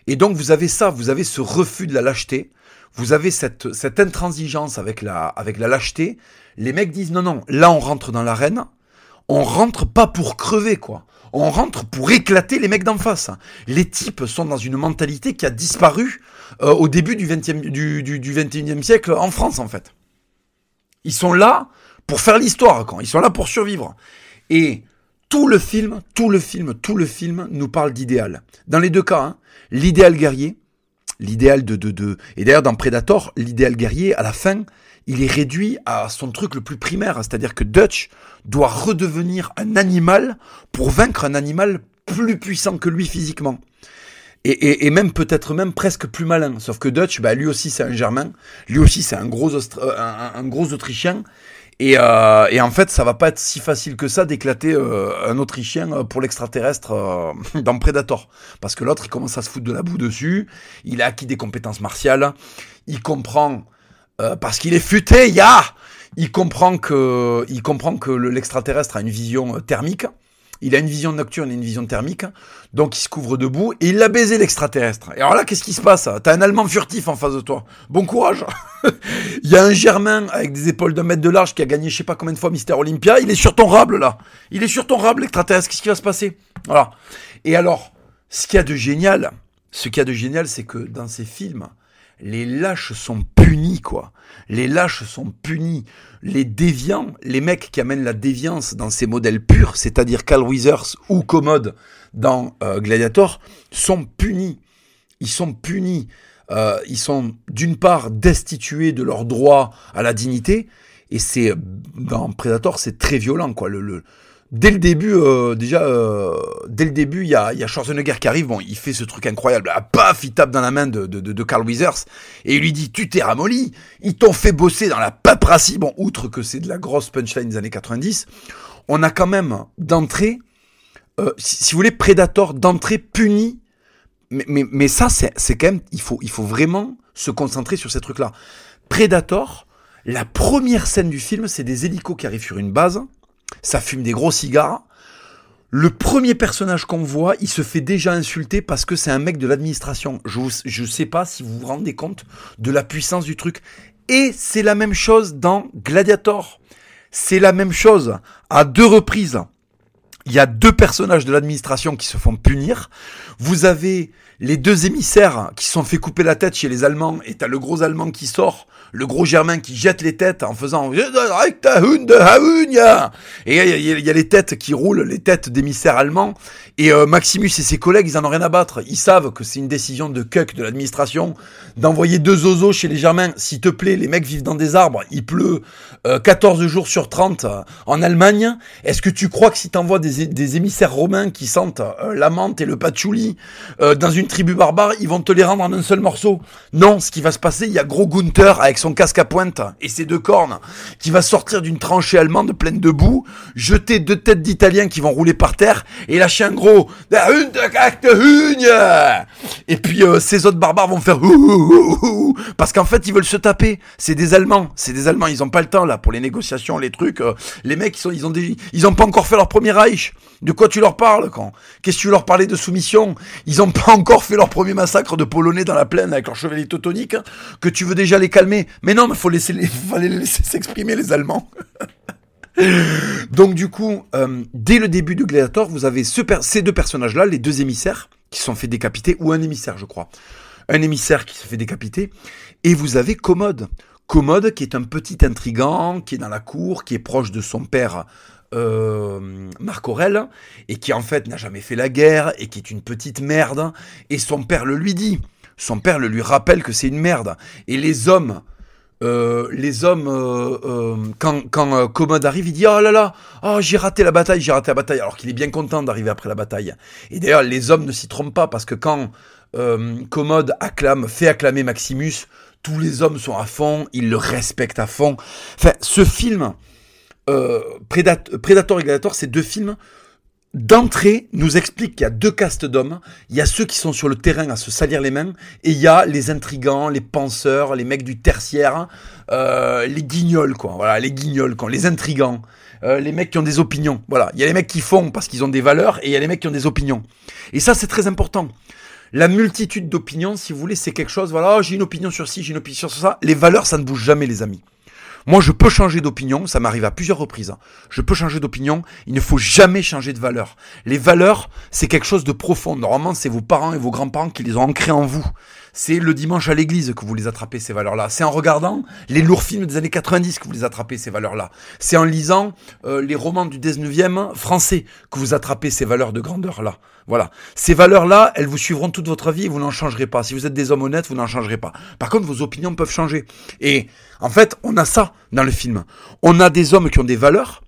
Et donc vous avez ça, vous avez ce refus de la lâcheté, vous avez cette, cette intransigeance avec la, avec la lâcheté. Les mecs disent non, non, là on rentre dans l'arène, on rentre pas pour crever, quoi. On rentre pour éclater les mecs d'en face. Les types sont dans une mentalité qui a disparu euh, au début du, 20e, du, du, du 21e siècle en France, en fait. Ils sont là pour faire l'histoire, quand. Ils sont là pour survivre. Et tout le film, tout le film, tout le film nous parle d'idéal. Dans les deux cas, hein, l'idéal guerrier, l'idéal de, de. Et d'ailleurs, dans Predator, l'idéal guerrier, à la fin, il est réduit à son truc le plus primaire, c'est-à-dire que Dutch doit redevenir un animal pour vaincre un animal plus puissant que lui physiquement. Et, et, même peut-être même presque plus malin. Sauf que Dutch, bah, lui aussi c'est un Germain, lui aussi c'est un gros, un, un, gros Autrichien, et, euh, et, en fait, ça va pas être si facile que ça d'éclater euh, un Autrichien euh, pour l'extraterrestre euh, dans Predator. Parce que l'autre, il commence à se foutre de la boue dessus. Il a acquis des compétences martiales. Il comprend, parce qu'il est futé, ya Il comprend que, il comprend que l'extraterrestre a une vision thermique. Il a une vision nocturne et une vision thermique, donc il se couvre debout et il l'a baisé l'extraterrestre. Et alors là, qu'est-ce qui se passe T'as un Allemand furtif en face de toi. Bon courage. il y a un Germain avec des épaules d'un mètre de large qui a gagné je sais pas combien de fois Mister Olympia. Il est sur ton rable là. Il est sur ton rable l'extraterrestre. Qu'est-ce qui va se passer? Voilà. Et alors, ce qu'il y a de génial, ce qu'il y a de génial, c'est que dans ces films, les lâches sont punis, quoi. Les lâches sont punis. Les déviants, les mecs qui amènent la déviance dans ces modèles purs, c'est-à-dire Carl Withers ou Commode dans euh, Gladiator, sont punis. Ils sont punis. Euh, ils sont d'une part destitués de leur droit à la dignité, et c'est dans Predator, c'est très violent, quoi. Dès le début, euh, déjà, euh, dès le début, il y a, y a Schwarzenegger qui arrive. Bon, il fait ce truc incroyable. Ah, paf, il tape dans la main de, de, de, Carl Withers et il lui dit Tu t'es ramolli. Ils t'ont fait bosser dans la paperassie. Bon, outre que c'est de la grosse punchline des années 90, on a quand même d'entrée, euh, si, si, vous voulez, Predator d'entrée puni. Mais, mais, mais ça, c'est quand même, il faut, il faut vraiment se concentrer sur ces trucs-là. Predator, la première scène du film, c'est des hélicos qui arrivent sur une base ça fume des gros cigares. Le premier personnage qu'on voit, il se fait déjà insulter parce que c'est un mec de l'administration. Je ne sais pas si vous vous rendez compte de la puissance du truc. Et c'est la même chose dans Gladiator. C'est la même chose à deux reprises. Il y a deux personnages de l'administration qui se font punir. Vous avez les deux émissaires qui sont fait couper la tête chez les Allemands, et t'as le gros Allemand qui sort, le gros Germain qui jette les têtes en faisant et il y, a les têtes qui roulent, les têtes d'émissaires allemands, et euh, Maximus et ses collègues, ils en ont rien à battre. Ils savent que c'est une décision de cuck de l'administration d'envoyer deux oiseaux chez les Germains. S'il te plaît, les mecs vivent dans des arbres, il pleut 14 euh, jours sur 30 euh, en Allemagne. Est-ce que tu crois que si t'envoies des, des émissaires romains qui sentent la menthe et le patchouli dans une tribu barbare, ils vont te les rendre en un seul morceau Non, ce qui va se passer, il y a gros Gunther avec son casque à pointe et ses deux cornes qui va sortir d'une tranchée allemande pleine de boue, jeter deux têtes d'Italiens qui vont rouler par terre et lâcher un gros et puis euh, ces autres barbares vont faire parce qu'en fait ils veulent se taper. C'est des Allemands, c'est des Allemands. Ils ont pas le temps là pour les négociations, les trucs. Euh, les mecs ils ont ils ont pas encore fait leur premier Reich. De quoi tu leur parles quand Qu'est-ce que tu leur parlais de soumission? Ils ont pas encore fait leur premier massacre de Polonais dans la plaine avec leurs chevaliers teutoniques que tu veux déjà les calmer. Mais non, mais faut laisser les, fallait les laisser s'exprimer les Allemands. Donc du coup, euh, dès le début de Gladiator, vous avez ces deux personnages-là, les deux émissaires, qui sont fait décapiter, ou un émissaire, je crois. Un émissaire qui se fait décapiter, et vous avez Commode. Commode, qui est un petit intrigant, qui est dans la cour, qui est proche de son père euh, Marc Aurel, et qui en fait n'a jamais fait la guerre, et qui est une petite merde, et son père le lui dit. Son père le lui rappelle que c'est une merde. Et les hommes euh, les hommes, euh, quand, quand Commode arrive, il dit Oh là là, oh, j'ai raté la bataille, j'ai raté la bataille, alors qu'il est bien content d'arriver après la bataille. Et d'ailleurs, les hommes ne s'y trompent pas, parce que quand Commode acclame, fait acclamer Maximus, tous les hommes sont à fond, ils le respectent à fond. Enfin, ce film, Predator et Gladiator, c'est deux films d'entrée, nous explique qu'il y a deux castes d'hommes. Il y a ceux qui sont sur le terrain à se salir les mains, et il y a les intrigants, les penseurs, les mecs du tertiaire, euh, les guignols, quoi. Voilà, les guignols, quoi, les intrigants, euh, les mecs qui ont des opinions. Voilà, il y a les mecs qui font parce qu'ils ont des valeurs, et il y a les mecs qui ont des opinions. Et ça, c'est très important. La multitude d'opinions, si vous voulez, c'est quelque chose. Voilà, oh, j'ai une opinion sur ci, j'ai une opinion sur ça. Les valeurs, ça ne bouge jamais, les amis. Moi, je peux changer d'opinion, ça m'arrive à plusieurs reprises. Hein. Je peux changer d'opinion, il ne faut jamais changer de valeur. Les valeurs, c'est quelque chose de profond. Normalement, c'est vos parents et vos grands-parents qui les ont ancrées en vous. C'est le dimanche à l'église que vous les attrapez, ces valeurs-là. C'est en regardant les lourds films des années 90 que vous les attrapez, ces valeurs-là. C'est en lisant euh, les romans du 19e français que vous attrapez ces valeurs de grandeur-là. Voilà. Ces valeurs-là, elles vous suivront toute votre vie et vous n'en changerez pas. Si vous êtes des hommes honnêtes, vous n'en changerez pas. Par contre, vos opinions peuvent changer. Et en fait, on a ça dans le film. On a des hommes qui ont des valeurs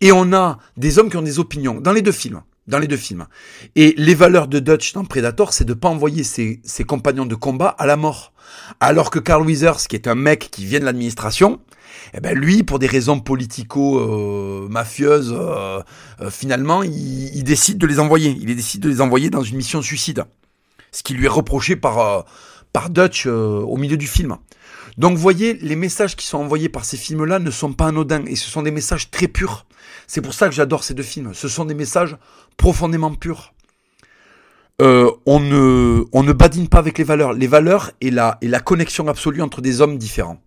et on a des hommes qui ont des opinions dans les deux films. Dans les deux films. Et les valeurs de Dutch dans Predator, c'est de pas envoyer ses, compagnons de combat à la mort. Alors que Carl Weathers, qui est un mec qui vient de l'administration, eh ben lui, pour des raisons politico-mafieuses, euh, euh, finalement, il, il, décide de les envoyer. Il décide de les envoyer dans une mission suicide. Ce qui lui est reproché par, euh, par Dutch au milieu du film. Donc vous voyez, les messages qui sont envoyés par ces films-là ne sont pas anodins et ce sont des messages très purs. C'est pour ça que j'adore ces deux films. Ce sont des messages profondément purs. Euh, on, ne, on ne badine pas avec les valeurs. Les valeurs et la, et la connexion absolue entre des hommes différents.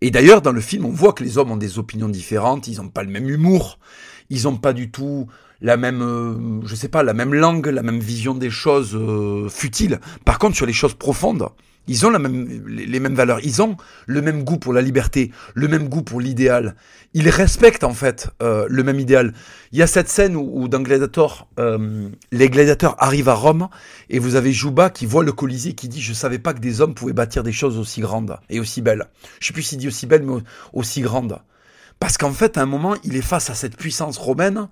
Et d'ailleurs, dans le film, on voit que les hommes ont des opinions différentes, ils n'ont pas le même humour, ils n'ont pas du tout la même, euh, je sais pas, la même langue, la même vision des choses euh, futiles. Par contre, sur les choses profondes, ils ont la même, les mêmes valeurs, ils ont le même goût pour la liberté, le même goût pour l'idéal. Ils respectent en fait euh, le même idéal. Il y a cette scène où, dans Gladiator, euh, les gladiateurs arrivent à Rome et vous avez Juba qui voit le Colisée qui dit je savais pas que des hommes pouvaient bâtir des choses aussi grandes et aussi belles. Je sais plus s'il dit aussi belles mais aussi grandes. Parce qu'en fait à un moment il est face à cette puissance romaine.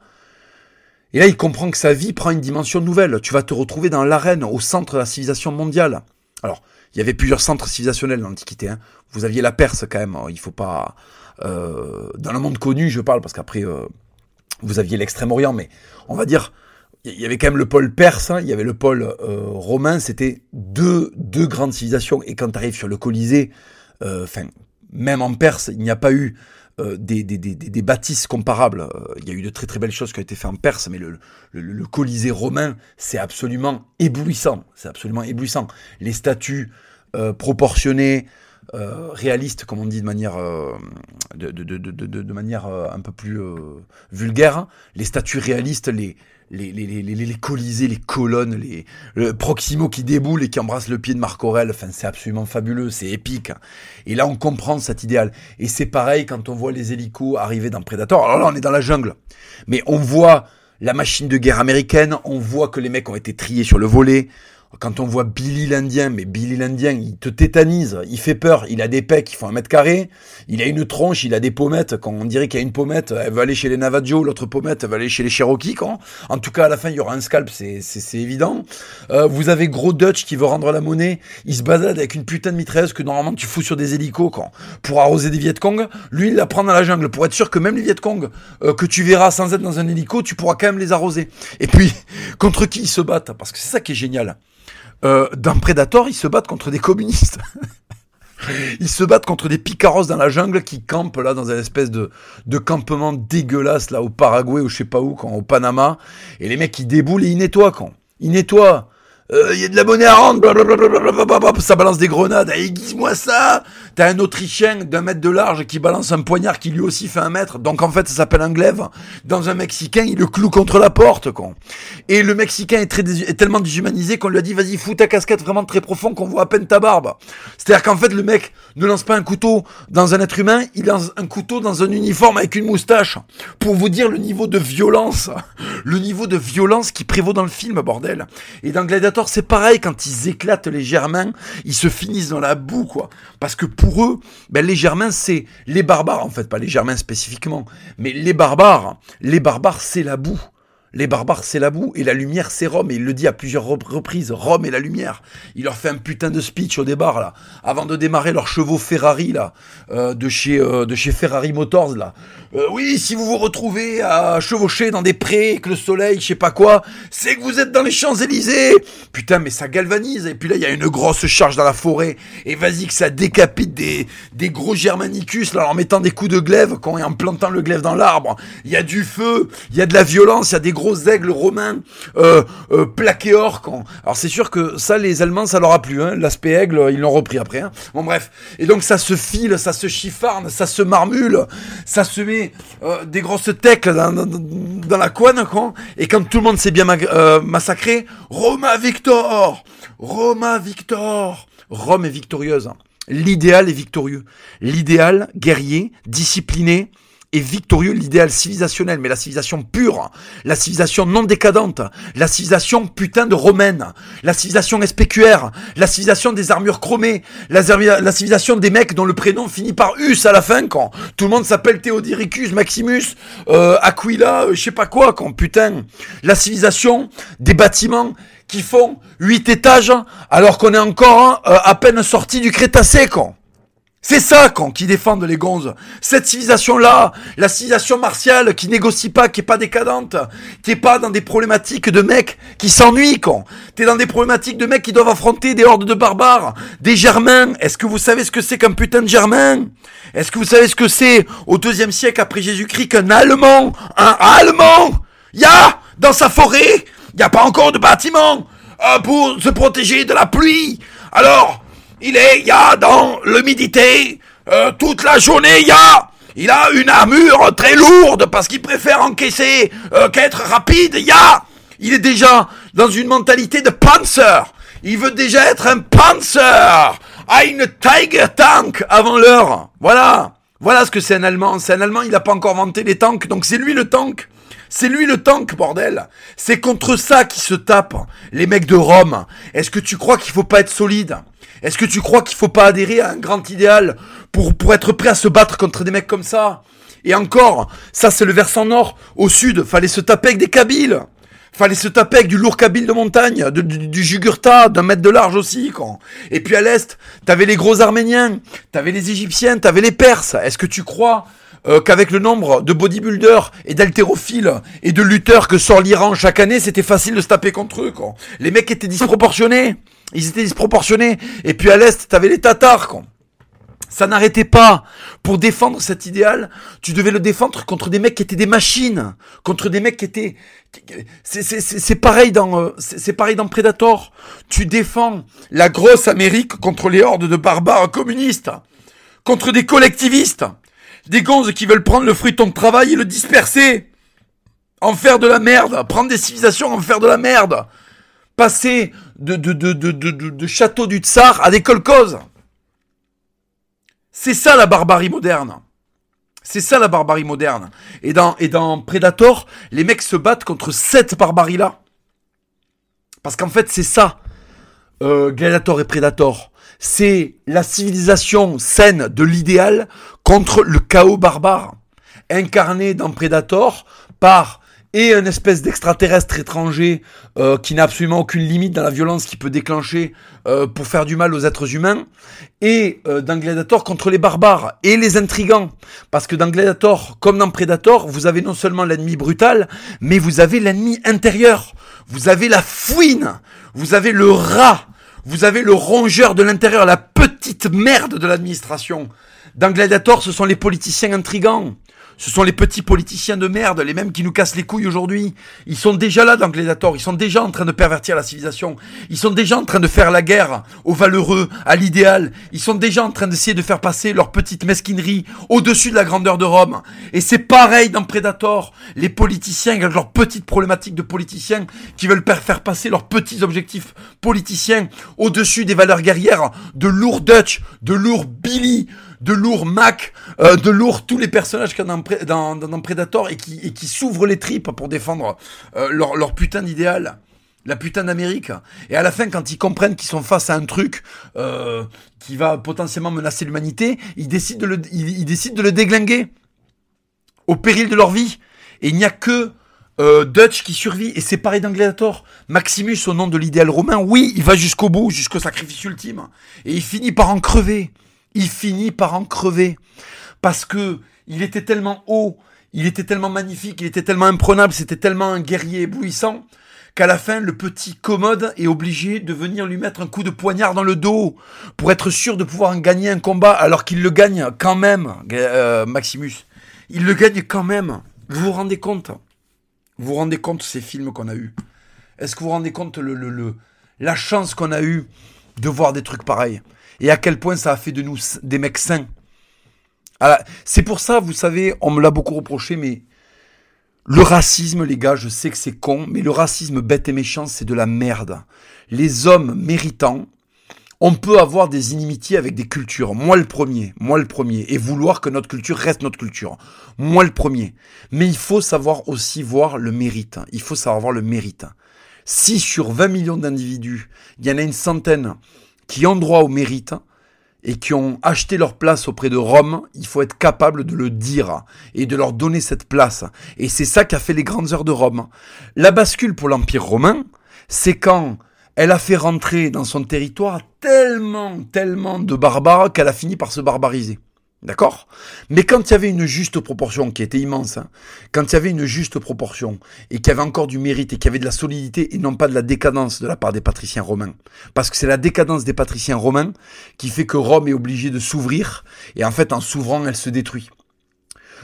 Et là, il comprend que sa vie prend une dimension nouvelle. Tu vas te retrouver dans l'arène, au centre de la civilisation mondiale. Alors, il y avait plusieurs centres civilisationnels dans l'Antiquité. Hein. Vous aviez la Perse quand même. Il faut pas euh, dans le monde connu, je parle parce qu'après euh, vous aviez l'Extrême-Orient, mais on va dire il y avait quand même le pôle perse, hein, il y avait le pôle euh, romain. C'était deux deux grandes civilisations. Et quand tu arrives sur le Colisée, enfin même en Perse, il n'y a pas eu des, des, bâtisses comparables. Il y a eu de très très belles choses qui ont été faites en Perse, mais le, Colisée romain, c'est absolument éblouissant. C'est absolument éblouissant. Les statues euh, proportionnées, euh, réalistes, comme on dit euh, de, manière un peu plus vulgaire. Hein. Les statues réalistes, les, les, les, les, les, colisées, les colonnes, les, le Proximo qui déboule et qui embrasse le pied de Marc Aurel. Enfin, c'est absolument fabuleux, c'est épique. Et là, on comprend cet idéal. Et c'est pareil quand on voit les hélicos arriver dans Predator. Alors là, on est dans la jungle. Mais on voit la machine de guerre américaine, on voit que les mecs ont été triés sur le volet, quand on voit Billy l'Indien, mais Billy l'Indien, il te tétanise, il fait peur, il a des pecs qui font un mètre carré, il a une tronche, il a des pommettes, quand on dirait qu'il y a une pommette, elle va aller chez les Navajo, l'autre pommette, elle va aller chez les Cherokees, quand. En tout cas, à la fin, il y aura un scalp, c'est, évident. Euh, vous avez Gros Dutch qui veut rendre la monnaie, il se balade avec une putain de mitrailleuse que normalement tu fous sur des hélicos, quand. Pour arroser des Vietcong. Lui, il la prend dans la jungle, pour être sûr que même les Vietcong, euh, que tu verras sans être dans un hélico, tu pourras quand même les arroser. Et puis, contre qui ils se battent? Parce que c'est ça qui est génial. Euh, dans Predator, ils se battent contre des communistes. ils se battent contre des picaros dans la jungle qui campent là dans une espèce de, de campement dégueulasse là au Paraguay ou je sais pas où, quand, au Panama. Et les mecs ils déboulent et ils nettoient quand. Ils nettoient il euh, y a de la monnaie à rendre, ça balance des grenades, aiguise-moi ça T'as un Autrichien d'un mètre de large qui balance un poignard qui lui aussi fait un mètre, donc en fait ça s'appelle un glaive. Dans un Mexicain, il le cloue contre la porte, con. Et le Mexicain est, très est tellement déshumanisé qu'on lui a dit, vas-y, fous ta casquette vraiment très profond qu'on voit à peine ta barbe. C'est-à-dire qu'en fait, le mec ne lance pas un couteau dans un être humain, il lance un couteau dans un uniforme avec une moustache. Pour vous dire le niveau de violence, le niveau de violence qui prévaut dans le film, bordel. Et dans Gladiator, c'est pareil, quand ils éclatent les Germains, ils se finissent dans la boue, quoi. Parce que pour eux, ben, les Germains, c'est les barbares, en fait, pas les Germains spécifiquement, mais les barbares, les barbares, c'est la boue. Les barbares, c'est la boue et la lumière, c'est Rome. Et il le dit à plusieurs reprises, Rome et la lumière. Il leur fait un putain de speech au départ là, avant de démarrer leurs chevaux Ferrari là, euh, de chez euh, de chez Ferrari Motors là. Euh, oui, si vous vous retrouvez à chevaucher dans des prés, que le soleil, je sais pas quoi, c'est que vous êtes dans les Champs Élysées. Putain, mais ça galvanise. Et puis là, il y a une grosse charge dans la forêt. Et vas-y que ça décapite des gros germanicus là, en mettant des coups de glaive, quand en plantant le glaive dans l'arbre. Il y a du feu, il y a de la violence, il y a des gros aigles romains euh, euh, plaqués or. Quand... Alors c'est sûr que ça, les Allemands, ça leur a plu. Hein. L'aspect aigle, ils l'ont repris après. Hein. Bon bref. Et donc ça se file, ça se chiffarne, ça se marmule, ça se met euh, des grosses tecles dans, dans, la couenne. Quand... Et quand tout le monde s'est bien massacré, Roma Victor Roma Victor Rome est victorieuse. L'idéal est victorieux. L'idéal guerrier, discipliné, est victorieux l'idéal civilisationnel, mais la civilisation pure, la civilisation non décadente, la civilisation putain de romaine, la civilisation SPQR, la civilisation des armures chromées, la, civilisation des mecs dont le prénom finit par us à la fin, quand tout le monde s'appelle Théodoricus, Maximus, euh, Aquila, euh, je sais pas quoi, quand putain, la des bâtiments qui font huit étages alors qu'on est encore euh, à peine sorti du Crétacé, quand c'est ça, quand, qui défendent les gonzes. Cette civilisation-là, la civilisation martiale, qui négocie pas, qui est pas décadente, qui est pas dans des problématiques de mecs qui s'ennuient, quand. T'es dans des problématiques de mecs qui doivent affronter des hordes de barbares, des germains. Est-ce que vous savez ce que c'est qu'un putain de germain? Est-ce que vous savez ce que c'est, au deuxième siècle après Jésus-Christ, qu'un allemand, un allemand, y a, dans sa forêt, y a pas encore de bâtiment, euh, pour se protéger de la pluie? Alors, il est, il y a dans l'humidité, euh, toute la journée, il y a, il a une armure très lourde parce qu'il préfère encaisser euh, qu'être rapide. Il il est déjà dans une mentalité de Panzer. Il veut déjà être un Panzer, à une Tiger Tank avant l'heure. Voilà, voilà ce que c'est un Allemand. C'est un Allemand, il n'a pas encore inventé les tanks, donc c'est lui le tank. C'est lui le tank, bordel. C'est contre ça qu'ils se tapent, les mecs de Rome. Est-ce que tu crois qu'il faut pas être solide? Est-ce que tu crois qu'il faut pas adhérer à un grand idéal pour, pour être prêt à se battre contre des mecs comme ça? Et encore, ça c'est le versant nord. Au sud, fallait se taper avec des Kabyles. Fallait se taper avec du lourd Kabyle de montagne, du, du Jugurtha, d'un mètre de large aussi, quoi. Et puis à l'est, t'avais les gros Arméniens, t'avais les Égyptiens, t'avais les Perses. Est-ce que tu crois euh, qu'avec le nombre de bodybuilders et d'haltérophiles et de lutteurs que sort l'Iran chaque année, c'était facile de se taper contre eux, quoi. Les mecs étaient disproportionnés. Ils étaient disproportionnés. Et puis à l'Est, t'avais les Tatars, quoi. Ça n'arrêtait pas. Pour défendre cet idéal, tu devais le défendre contre des mecs qui étaient des machines, contre des mecs qui étaient. C'est pareil dans euh, c'est pareil dans Predator. Tu défends la grosse Amérique contre les hordes de barbares communistes, contre des collectivistes, des gonzes qui veulent prendre le fruit de ton travail et le disperser, en faire de la merde, prendre des civilisations en faire de la merde passer de, de, de, de, château du tsar à des kolkhozes. C'est ça la barbarie moderne. C'est ça la barbarie moderne. Et dans, et dans Predator, les mecs se battent contre cette barbarie-là. Parce qu'en fait, c'est ça, euh, Gladiator et Predator. C'est la civilisation saine de l'idéal contre le chaos barbare. Incarné dans Predator par et un espèce d'extraterrestre étranger euh, qui n'a absolument aucune limite dans la violence qu'il peut déclencher euh, pour faire du mal aux êtres humains, et euh, dans Gladiator contre les barbares et les intrigants. Parce que dans Gladiator, comme dans Predator, vous avez non seulement l'ennemi brutal, mais vous avez l'ennemi intérieur. Vous avez la fouine, vous avez le rat, vous avez le rongeur de l'intérieur, la petite merde de l'administration. Dans Gladiator, ce sont les politiciens intrigants. Ce sont les petits politiciens de merde, les mêmes qui nous cassent les couilles aujourd'hui. Ils sont déjà là dans Gladiator, ils sont déjà en train de pervertir la civilisation. Ils sont déjà en train de faire la guerre aux valeureux, à l'idéal. Ils sont déjà en train d'essayer de faire passer leur petite mesquinerie au-dessus de la grandeur de Rome. Et c'est pareil dans Predator. Les politiciens, avec leurs petites problématiques de politiciens, qui veulent faire passer leurs petits objectifs politiciens au-dessus des valeurs guerrières de lourd Dutch, de lourd Billy, de lourd Mac, euh, de lourd tous les personnages qu'il y a dans, Predator et qui, s'ouvrent les tripes pour défendre euh, leur, putain d'idéal. La putain d'Amérique. Et à la fin, quand ils comprennent qu'ils sont face à un truc euh, qui va potentiellement menacer l'humanité, ils décident de le, ils, décident de le déglinguer au péril de leur vie. Et il n'y a que Euh, Dutch qui survit, et c'est pareil dans. Maximus, au nom de l'idéal romain, oui, il va jusqu'au bout, jusqu'au sacrifice ultime. Et il finit par en crever. Il finit par en crever. Parce que il était tellement haut, il était tellement magnifique, il était tellement imprenable, c'était tellement un guerrier éblouissant, qu'à la fin, le petit commode est obligé de venir lui mettre un coup de poignard dans le dos pour être sûr de pouvoir gagner un combat, alors qu'il le gagne quand même, euh, Maximus. Il le gagne quand même. Vous vous rendez compte? Vous vous rendez compte ces films qu'on a eus? Est-ce que vous vous rendez compte la chance qu'on a eue de voir des trucs pareils? Et à quel point ça a fait de nous des mecs sains C'est pour ça, vous savez, on me l'a beaucoup reproché, mais le racisme, les gars, je sais que c'est con, mais le racisme bête et méchant, c'est de la merde. Les hommes méritants, on peut avoir des inimitiés avec des cultures. Moi le premier, moi le premier, et vouloir que notre culture reste notre culture. Moi le premier. Mais il faut savoir aussi voir le mérite. Il faut savoir voir le mérite. Si sur 20 millions d'individus, il y en a une centaine qui ont droit au mérite, et qui ont acheté leur place auprès de Rome, il faut être capable de le dire et de leur donner cette place. Et c'est ça qui a fait les grandes heures de Rome. La bascule pour l'Empire romain, c'est quand elle a fait rentrer dans son territoire tellement, tellement de barbares qu'elle a fini par se barbariser. D'accord? Mais quand il y avait une juste proportion, qui était immense, hein, quand il y avait une juste proportion, et qu'il y avait encore du mérite, et qu'il y avait de la solidité, et non pas de la décadence de la part des patriciens romains, parce que c'est la décadence des patriciens romains qui fait que Rome est obligée de s'ouvrir, et en fait, en s'ouvrant, elle se détruit.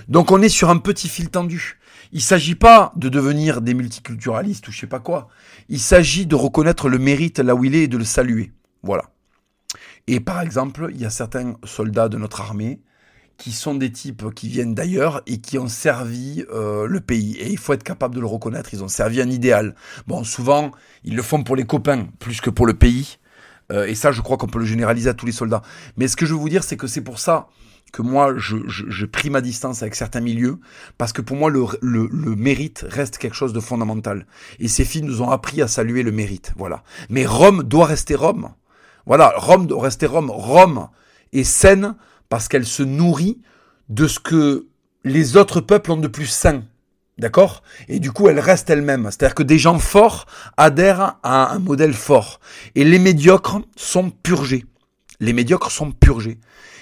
Donc on est sur un petit fil tendu. Il s'agit pas de devenir des multiculturalistes ou je sais pas quoi. Il s'agit de reconnaître le mérite là où il est et de le saluer. Voilà. Et par exemple, il y a certains soldats de notre armée qui sont des types qui viennent d'ailleurs et qui ont servi euh, le pays. Et il faut être capable de le reconnaître, ils ont servi un idéal. Bon, souvent, ils le font pour les copains plus que pour le pays. Euh, et ça, je crois qu'on peut le généraliser à tous les soldats. Mais ce que je veux vous dire, c'est que c'est pour ça que moi, je, je, pris ma distance avec certains milieux, parce que pour moi, le, le, le, mérite reste quelque chose de fondamental. Et ces filles nous ont appris à saluer le mérite. Voilà. Mais Rome doit rester Rome. Voilà, Rome doit rester Rome. Rome est saine parce qu'elle se nourrit de ce que les autres peuples ont de plus sain. D'accord? Et du coup, elle reste elle-même. C'est-à-dire que des gens forts adhèrent à un modèle fort. Et les médiocres sont purgés. Les médiocres sont purgés.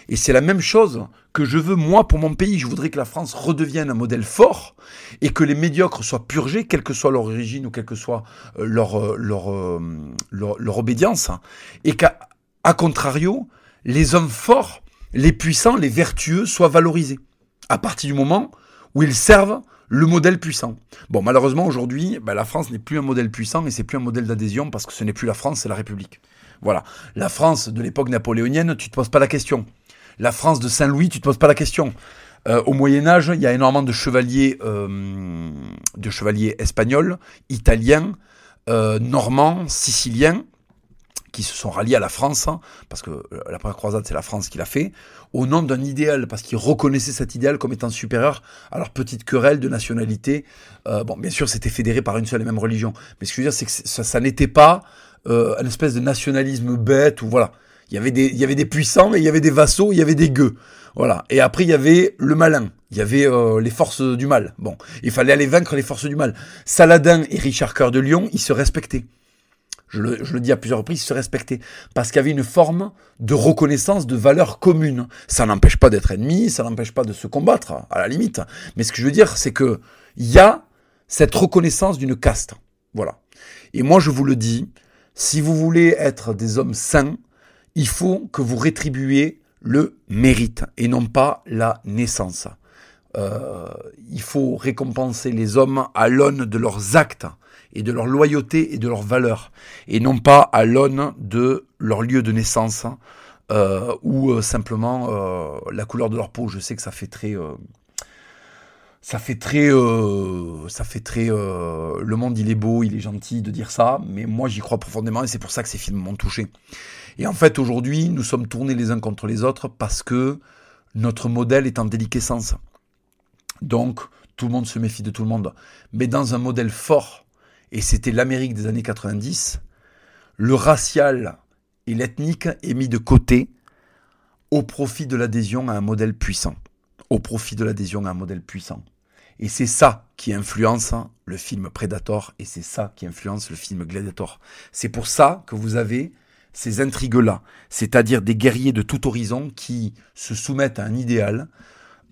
Et c'est la même chose que je veux moi pour mon pays. Je voudrais que la France redevienne un modèle fort et que les médiocres soient purgés, quelle que soit leur origine ou quelle que soit euh, leur, euh, leur, euh, leur, leur obédience. Et qu'à contrario, les hommes forts les puissants, les vertueux soient valorisés. À partir du moment où ils servent le modèle puissant. Bon, malheureusement, aujourd'hui, ben, la France n'est plus un modèle puissant et c'est plus un modèle d'adhésion parce que ce n'est plus la France, c'est la République. Voilà. La France de l'époque napoléonienne, tu te poses pas la question. La France de Saint-Louis, tu te poses pas la question. Euh, au Moyen Âge, il y a énormément de chevaliers, euh, de chevaliers espagnols, italiens, euh, normands, siciliens, qui se sont ralliés à la France, hein, parce que euh, la première croisade, c'est la France qui l'a fait, au nom d'un idéal, parce qu'ils reconnaissaient cet idéal comme étant supérieur à leur petite querelle de nationalité. Euh, bon, bien sûr, c'était fédéré par une seule et même religion, mais ce que je veux dire, c'est que ça, n'était pas euh, une espèce de nationalisme bête, ou voilà. Il y, avait des, il y avait des puissants, et il y avait des vassaux, il y avait des gueux. Voilà. Et après, il y avait le malin. Il y avait les forces du mal. Bon, il fallait aller vaincre les forces du mal. Saladin et Richard Cœur de Lion, ils se respectaient je le, dis à plusieurs reprises, se respecter. Parce qu'il y avait une forme de reconnaissance de valeurs communes. Ça n'empêche pas d'être ennemi, ça n'empêche pas de se combattre, à la limite. Mais ce que je veux dire, c'est que il y a cette reconnaissance d'une caste. Voilà. Et moi, je vous le dis, si vous voulez être des hommes sains, il faut que vous rétribuiez le mérite et non pas la naissance. Euh, il faut récompenser les hommes à l'aune de leurs actes et de leur loyauté et de leurs valeurs, et non pas à l'aune de leur lieu de naissance euh, ou euh, simplement euh, la couleur de leur peau. Je sais que ça fait très, ça fait très, ça fait très, le monde il est beau, il est gentil de dire ça, mais moi j'y crois profondément et c'est pour ça que ces films m'ont touché. Et en fait aujourd'hui nous sommes tournés les uns contre les autres parce que notre modèle est en déliquescence. Donc tout le monde se méfie de tout le monde. Mais dans un modèle fort, et c'était l'Amérique des années 90, le racial et l'ethnique est mis de côté au profit de l'adhésion à un modèle puissant. Au profit de l'adhésion à un modèle puissant. Et c'est ça qui influence le film Predator et c'est ça qui influence le film Gladiator. C'est pour ça que vous avez ces intrigues-là, c'est-à-dire des guerriers de tout horizon qui se soumettent à un idéal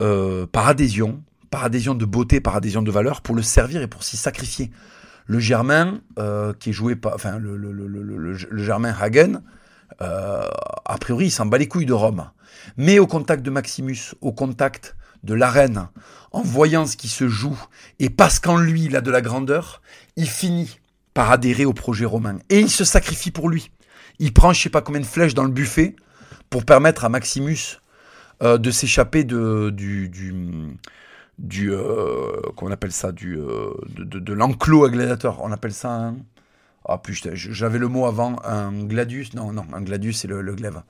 euh, par adhésion, par adhésion de beauté, par adhésion de valeur, pour le servir et pour s'y sacrifier. Le Germain, euh, qui est joué par, enfin le, Germain Hagen, euh, a priori, il s'en bat les couilles de Rome. Mais au contact de Maximus, au contact de l'arène, en voyant ce qui se joue, et parce qu'en lui il a de la grandeur, il finit par adhérer au projet romain. Et il se sacrifie pour lui. Il prend je sais pas combien de flèches dans le buffet pour permettre à Maximus euh, de s'échapper de, du, du, du euh, comment on appelle ça, du, euh, de, l'enclos à gladiateur. On appelle ça un... Ah putain, j'avais le mot avant, un gladius. Non, non, un gladius, c'est le, glaive.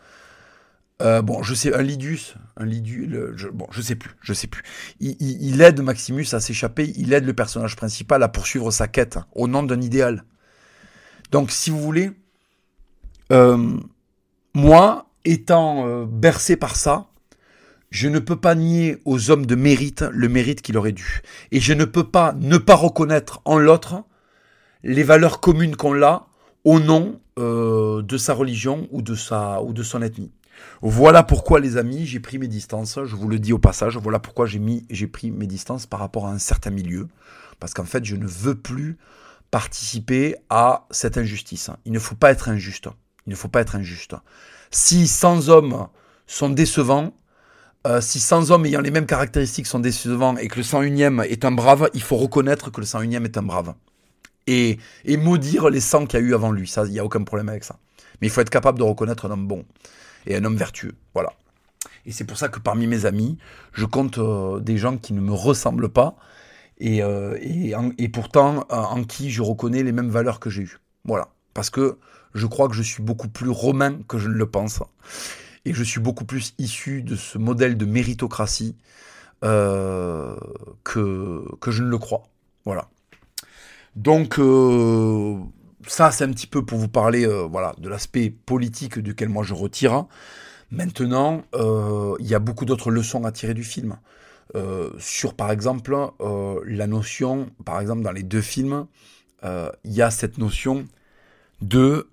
Euh, bon, je sais, un Lidus, un Lidus, je, bon, je sais plus, je sais plus. Il, aide Maximus à s'échapper, il aide le personnage principal à poursuivre sa quête au nom d'un idéal. Donc, si vous voulez, moi, étant bercé par ça, je ne peux pas nier aux hommes de mérite le mérite qu'il aurait dû. Et je ne peux pas ne pas reconnaître en l'autre les valeurs communes qu'on a au nom euh, de sa religion ou de, sa, ou de son ethnie. Voilà pourquoi, les amis, j'ai pris mes distances. Je vous le dis au passage. Voilà pourquoi j'ai mis, j'ai pris mes distances par rapport à un certain milieu, parce qu'en fait, je ne veux plus participer à cette injustice. Il ne faut pas être injuste. Il ne faut pas être injuste. Si 100 hommes sont décevants, euh, si 100 hommes ayant les mêmes caractéristiques sont décevants et que le 101e est un brave, il faut reconnaître que le 101e est un brave. Et, maudire les 100 qu'il y a eu avant lui. Ça, il n'y a aucun problème avec ça. Mais il faut être capable de reconnaître un homme bon et un homme vertueux. Voilà. Et c'est pour ça que parmi mes amis, je compte euh, des gens qui ne me ressemblent pas et, euh, et, pourtant en qui je reconnais les mêmes valeurs que j'ai eues. Voilà. Parce que je crois que je suis beaucoup plus romain que je ne le pense. Et je suis beaucoup plus issu de ce modèle de méritocratie euh, que, que je ne le crois. Voilà. Donc, euh, ça, c'est un petit peu pour vous parler euh, voilà, de l'aspect politique duquel moi je retire. Maintenant, il y a beaucoup d'autres leçons à tirer du film. sur, par exemple, la notion, par exemple, dans les deux films, il y a cette notion de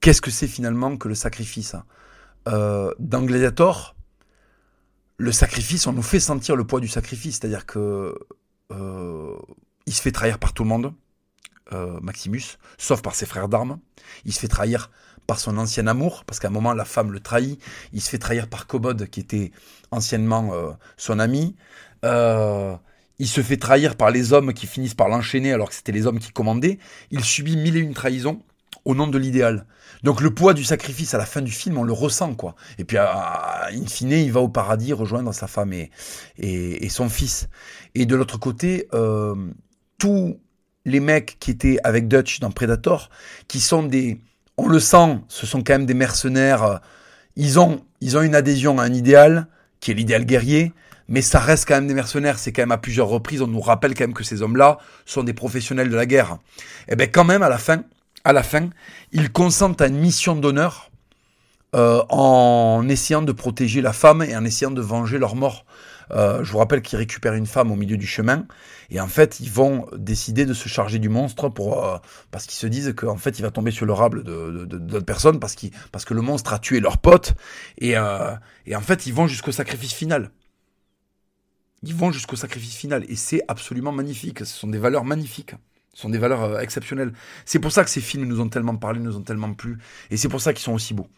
qu'est-ce que c'est finalement que le sacrifice? Dans Gladiator, le sacrifice, on nous fait sentir le poids du sacrifice, c'est-à-dire que il se fait trahir par tout le monde, euh, Maximus, sauf par ses frères d'armes. Il se fait trahir par son ancien amour, parce qu'à un moment la femme le trahit. Il se fait trahir par Kobod, qui était anciennement euh, son ami. Euh, il se fait trahir par les hommes qui finissent par l'enchaîner alors que c'était les hommes qui commandaient. Il subit mille et une trahisons au nom de l'idéal. Donc le poids du sacrifice à la fin du film, on le ressent quoi. Et puis in fine, il va au paradis rejoindre sa femme et, et, son fils. Et de l'autre côté, tous les mecs qui étaient avec Dutch dans Predator, qui sont des, on le sent, ce sont quand même des mercenaires. Euh, ils ont, ils ont une adhésion à un idéal qui est l'idéal guerrier, mais ça reste quand même des mercenaires. C'est quand même à plusieurs reprises, on nous rappelle quand même que ces hommes-là sont des professionnels de la guerre. Et eh bien quand même à la fin, à la fin, ils consentent à une mission d'honneur euh, en essayant de protéger la femme et en essayant de venger leur mort. Euh, je vous rappelle qu'ils récupèrent une femme au milieu du chemin et en fait ils vont décider de se charger du monstre pour euh, parce qu'ils se disent qu'en fait il va tomber sur le rable de d'autres personnes parce parce que le monstre a tué leur pote et et en fait ils vont jusqu'au sacrifice final. Ils vont jusqu'au sacrifice final et c'est absolument magnifique. Ce sont des valeurs magnifiques. Ce sont des valeurs exceptionnelles. C'est pour ça que ces films nous ont tellement parlé, nous ont tellement plu et c'est pour ça qu'ils sont aussi beaux.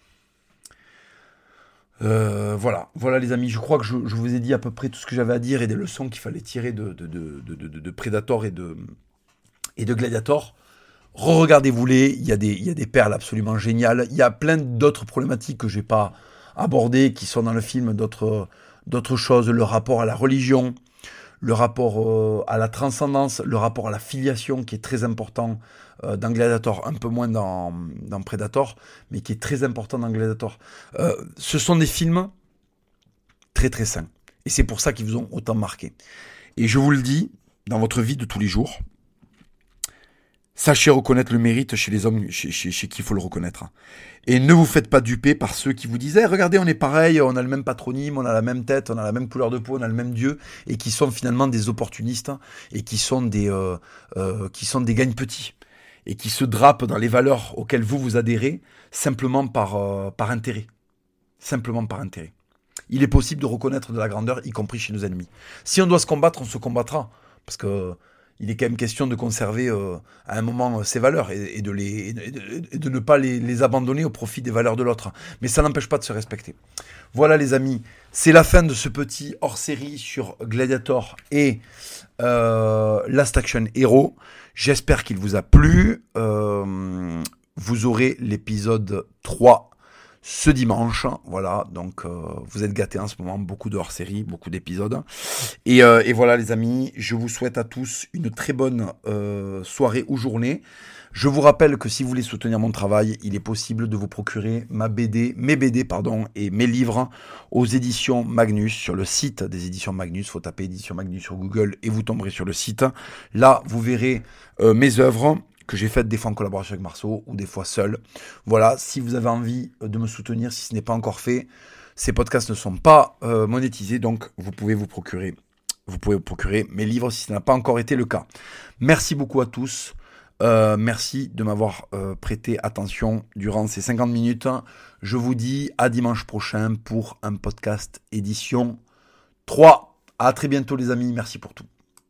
Euh, voilà, voilà les amis, je crois que je, vous ai dit à peu près tout ce que j'avais à dire et des leçons qu'il fallait tirer de, Predator et de, Gladiator. Re-regardez-vous-les, il, il y a des perles absolument géniales. Il y a plein d'autres problématiques que je n'ai pas abordées, qui sont dans le film, d'autres choses, le rapport à la religion, le rapport euh, à la transcendance, le rapport à la filiation qui est très important euh, dans Gladiator, un peu moins dans, dans, Predator, mais qui est très important dans Gladiator. Euh, ce sont des films très très sains. Et c'est pour ça qu'ils vous ont autant marqué. Et je vous le dis, dans votre vie de tous les jours, Sachez reconnaître le mérite chez les hommes chez, qui il faut le reconnaître. Et ne vous faites pas duper par ceux qui vous disaient regardez, on est pareil, on a le même patronyme, on a la même tête, on a la même couleur de peau, on a le même Dieu, et qui sont finalement des opportunistes et qui sont des, euh, euh, des gagne petits et qui se drapent dans les valeurs auxquelles vous vous adhérez simplement par, euh, par intérêt. Simplement par intérêt. Il est possible de reconnaître de la grandeur, y compris chez nos ennemis. Si on doit se combattre, on se combattra. Parce que il est quand même question de conserver euh, à un moment ces valeurs et, de, les, de, ne pas les, abandonner au profit des valeurs de l'autre. Mais ça n'empêche pas de se respecter. Voilà les amis, c'est la fin de ce petit hors-série sur Gladiator et euh, Last Action Hero. J'espère qu'il vous a plu. Euh, vous aurez l'épisode 3 ce dimanche. Voilà, donc euh, vous êtes gâtés en ce moment, beaucoup de hors-série, beaucoup d'épisodes. Et, euh, et, voilà les amis, je vous souhaite à tous une très bonne euh, soirée ou journée. Je vous rappelle que si vous voulez soutenir mon travail, il est possible de vous procurer ma BD, mes BD pardon, et mes livres aux éditions Magnus sur le site des éditions Magnus. Faut taper éditions Magnus sur Google et vous tomberez sur le site. Là, vous verrez mes œuvres que j'ai fait des fois en collaboration avec Marceau ou des fois seul. Voilà, si vous avez envie de me soutenir, si ce n'est pas encore fait, ces podcasts ne sont pas euh, monétisés, donc vous pouvez vous procurer, vous pouvez vous procurer mes livres si ce n'a pas encore été le cas. Merci beaucoup à tous. Euh, merci de m'avoir euh, prêté attention durant ces 50 minutes. Je vous dis à dimanche prochain pour un podcast édition 3. À très bientôt les amis, merci pour tout.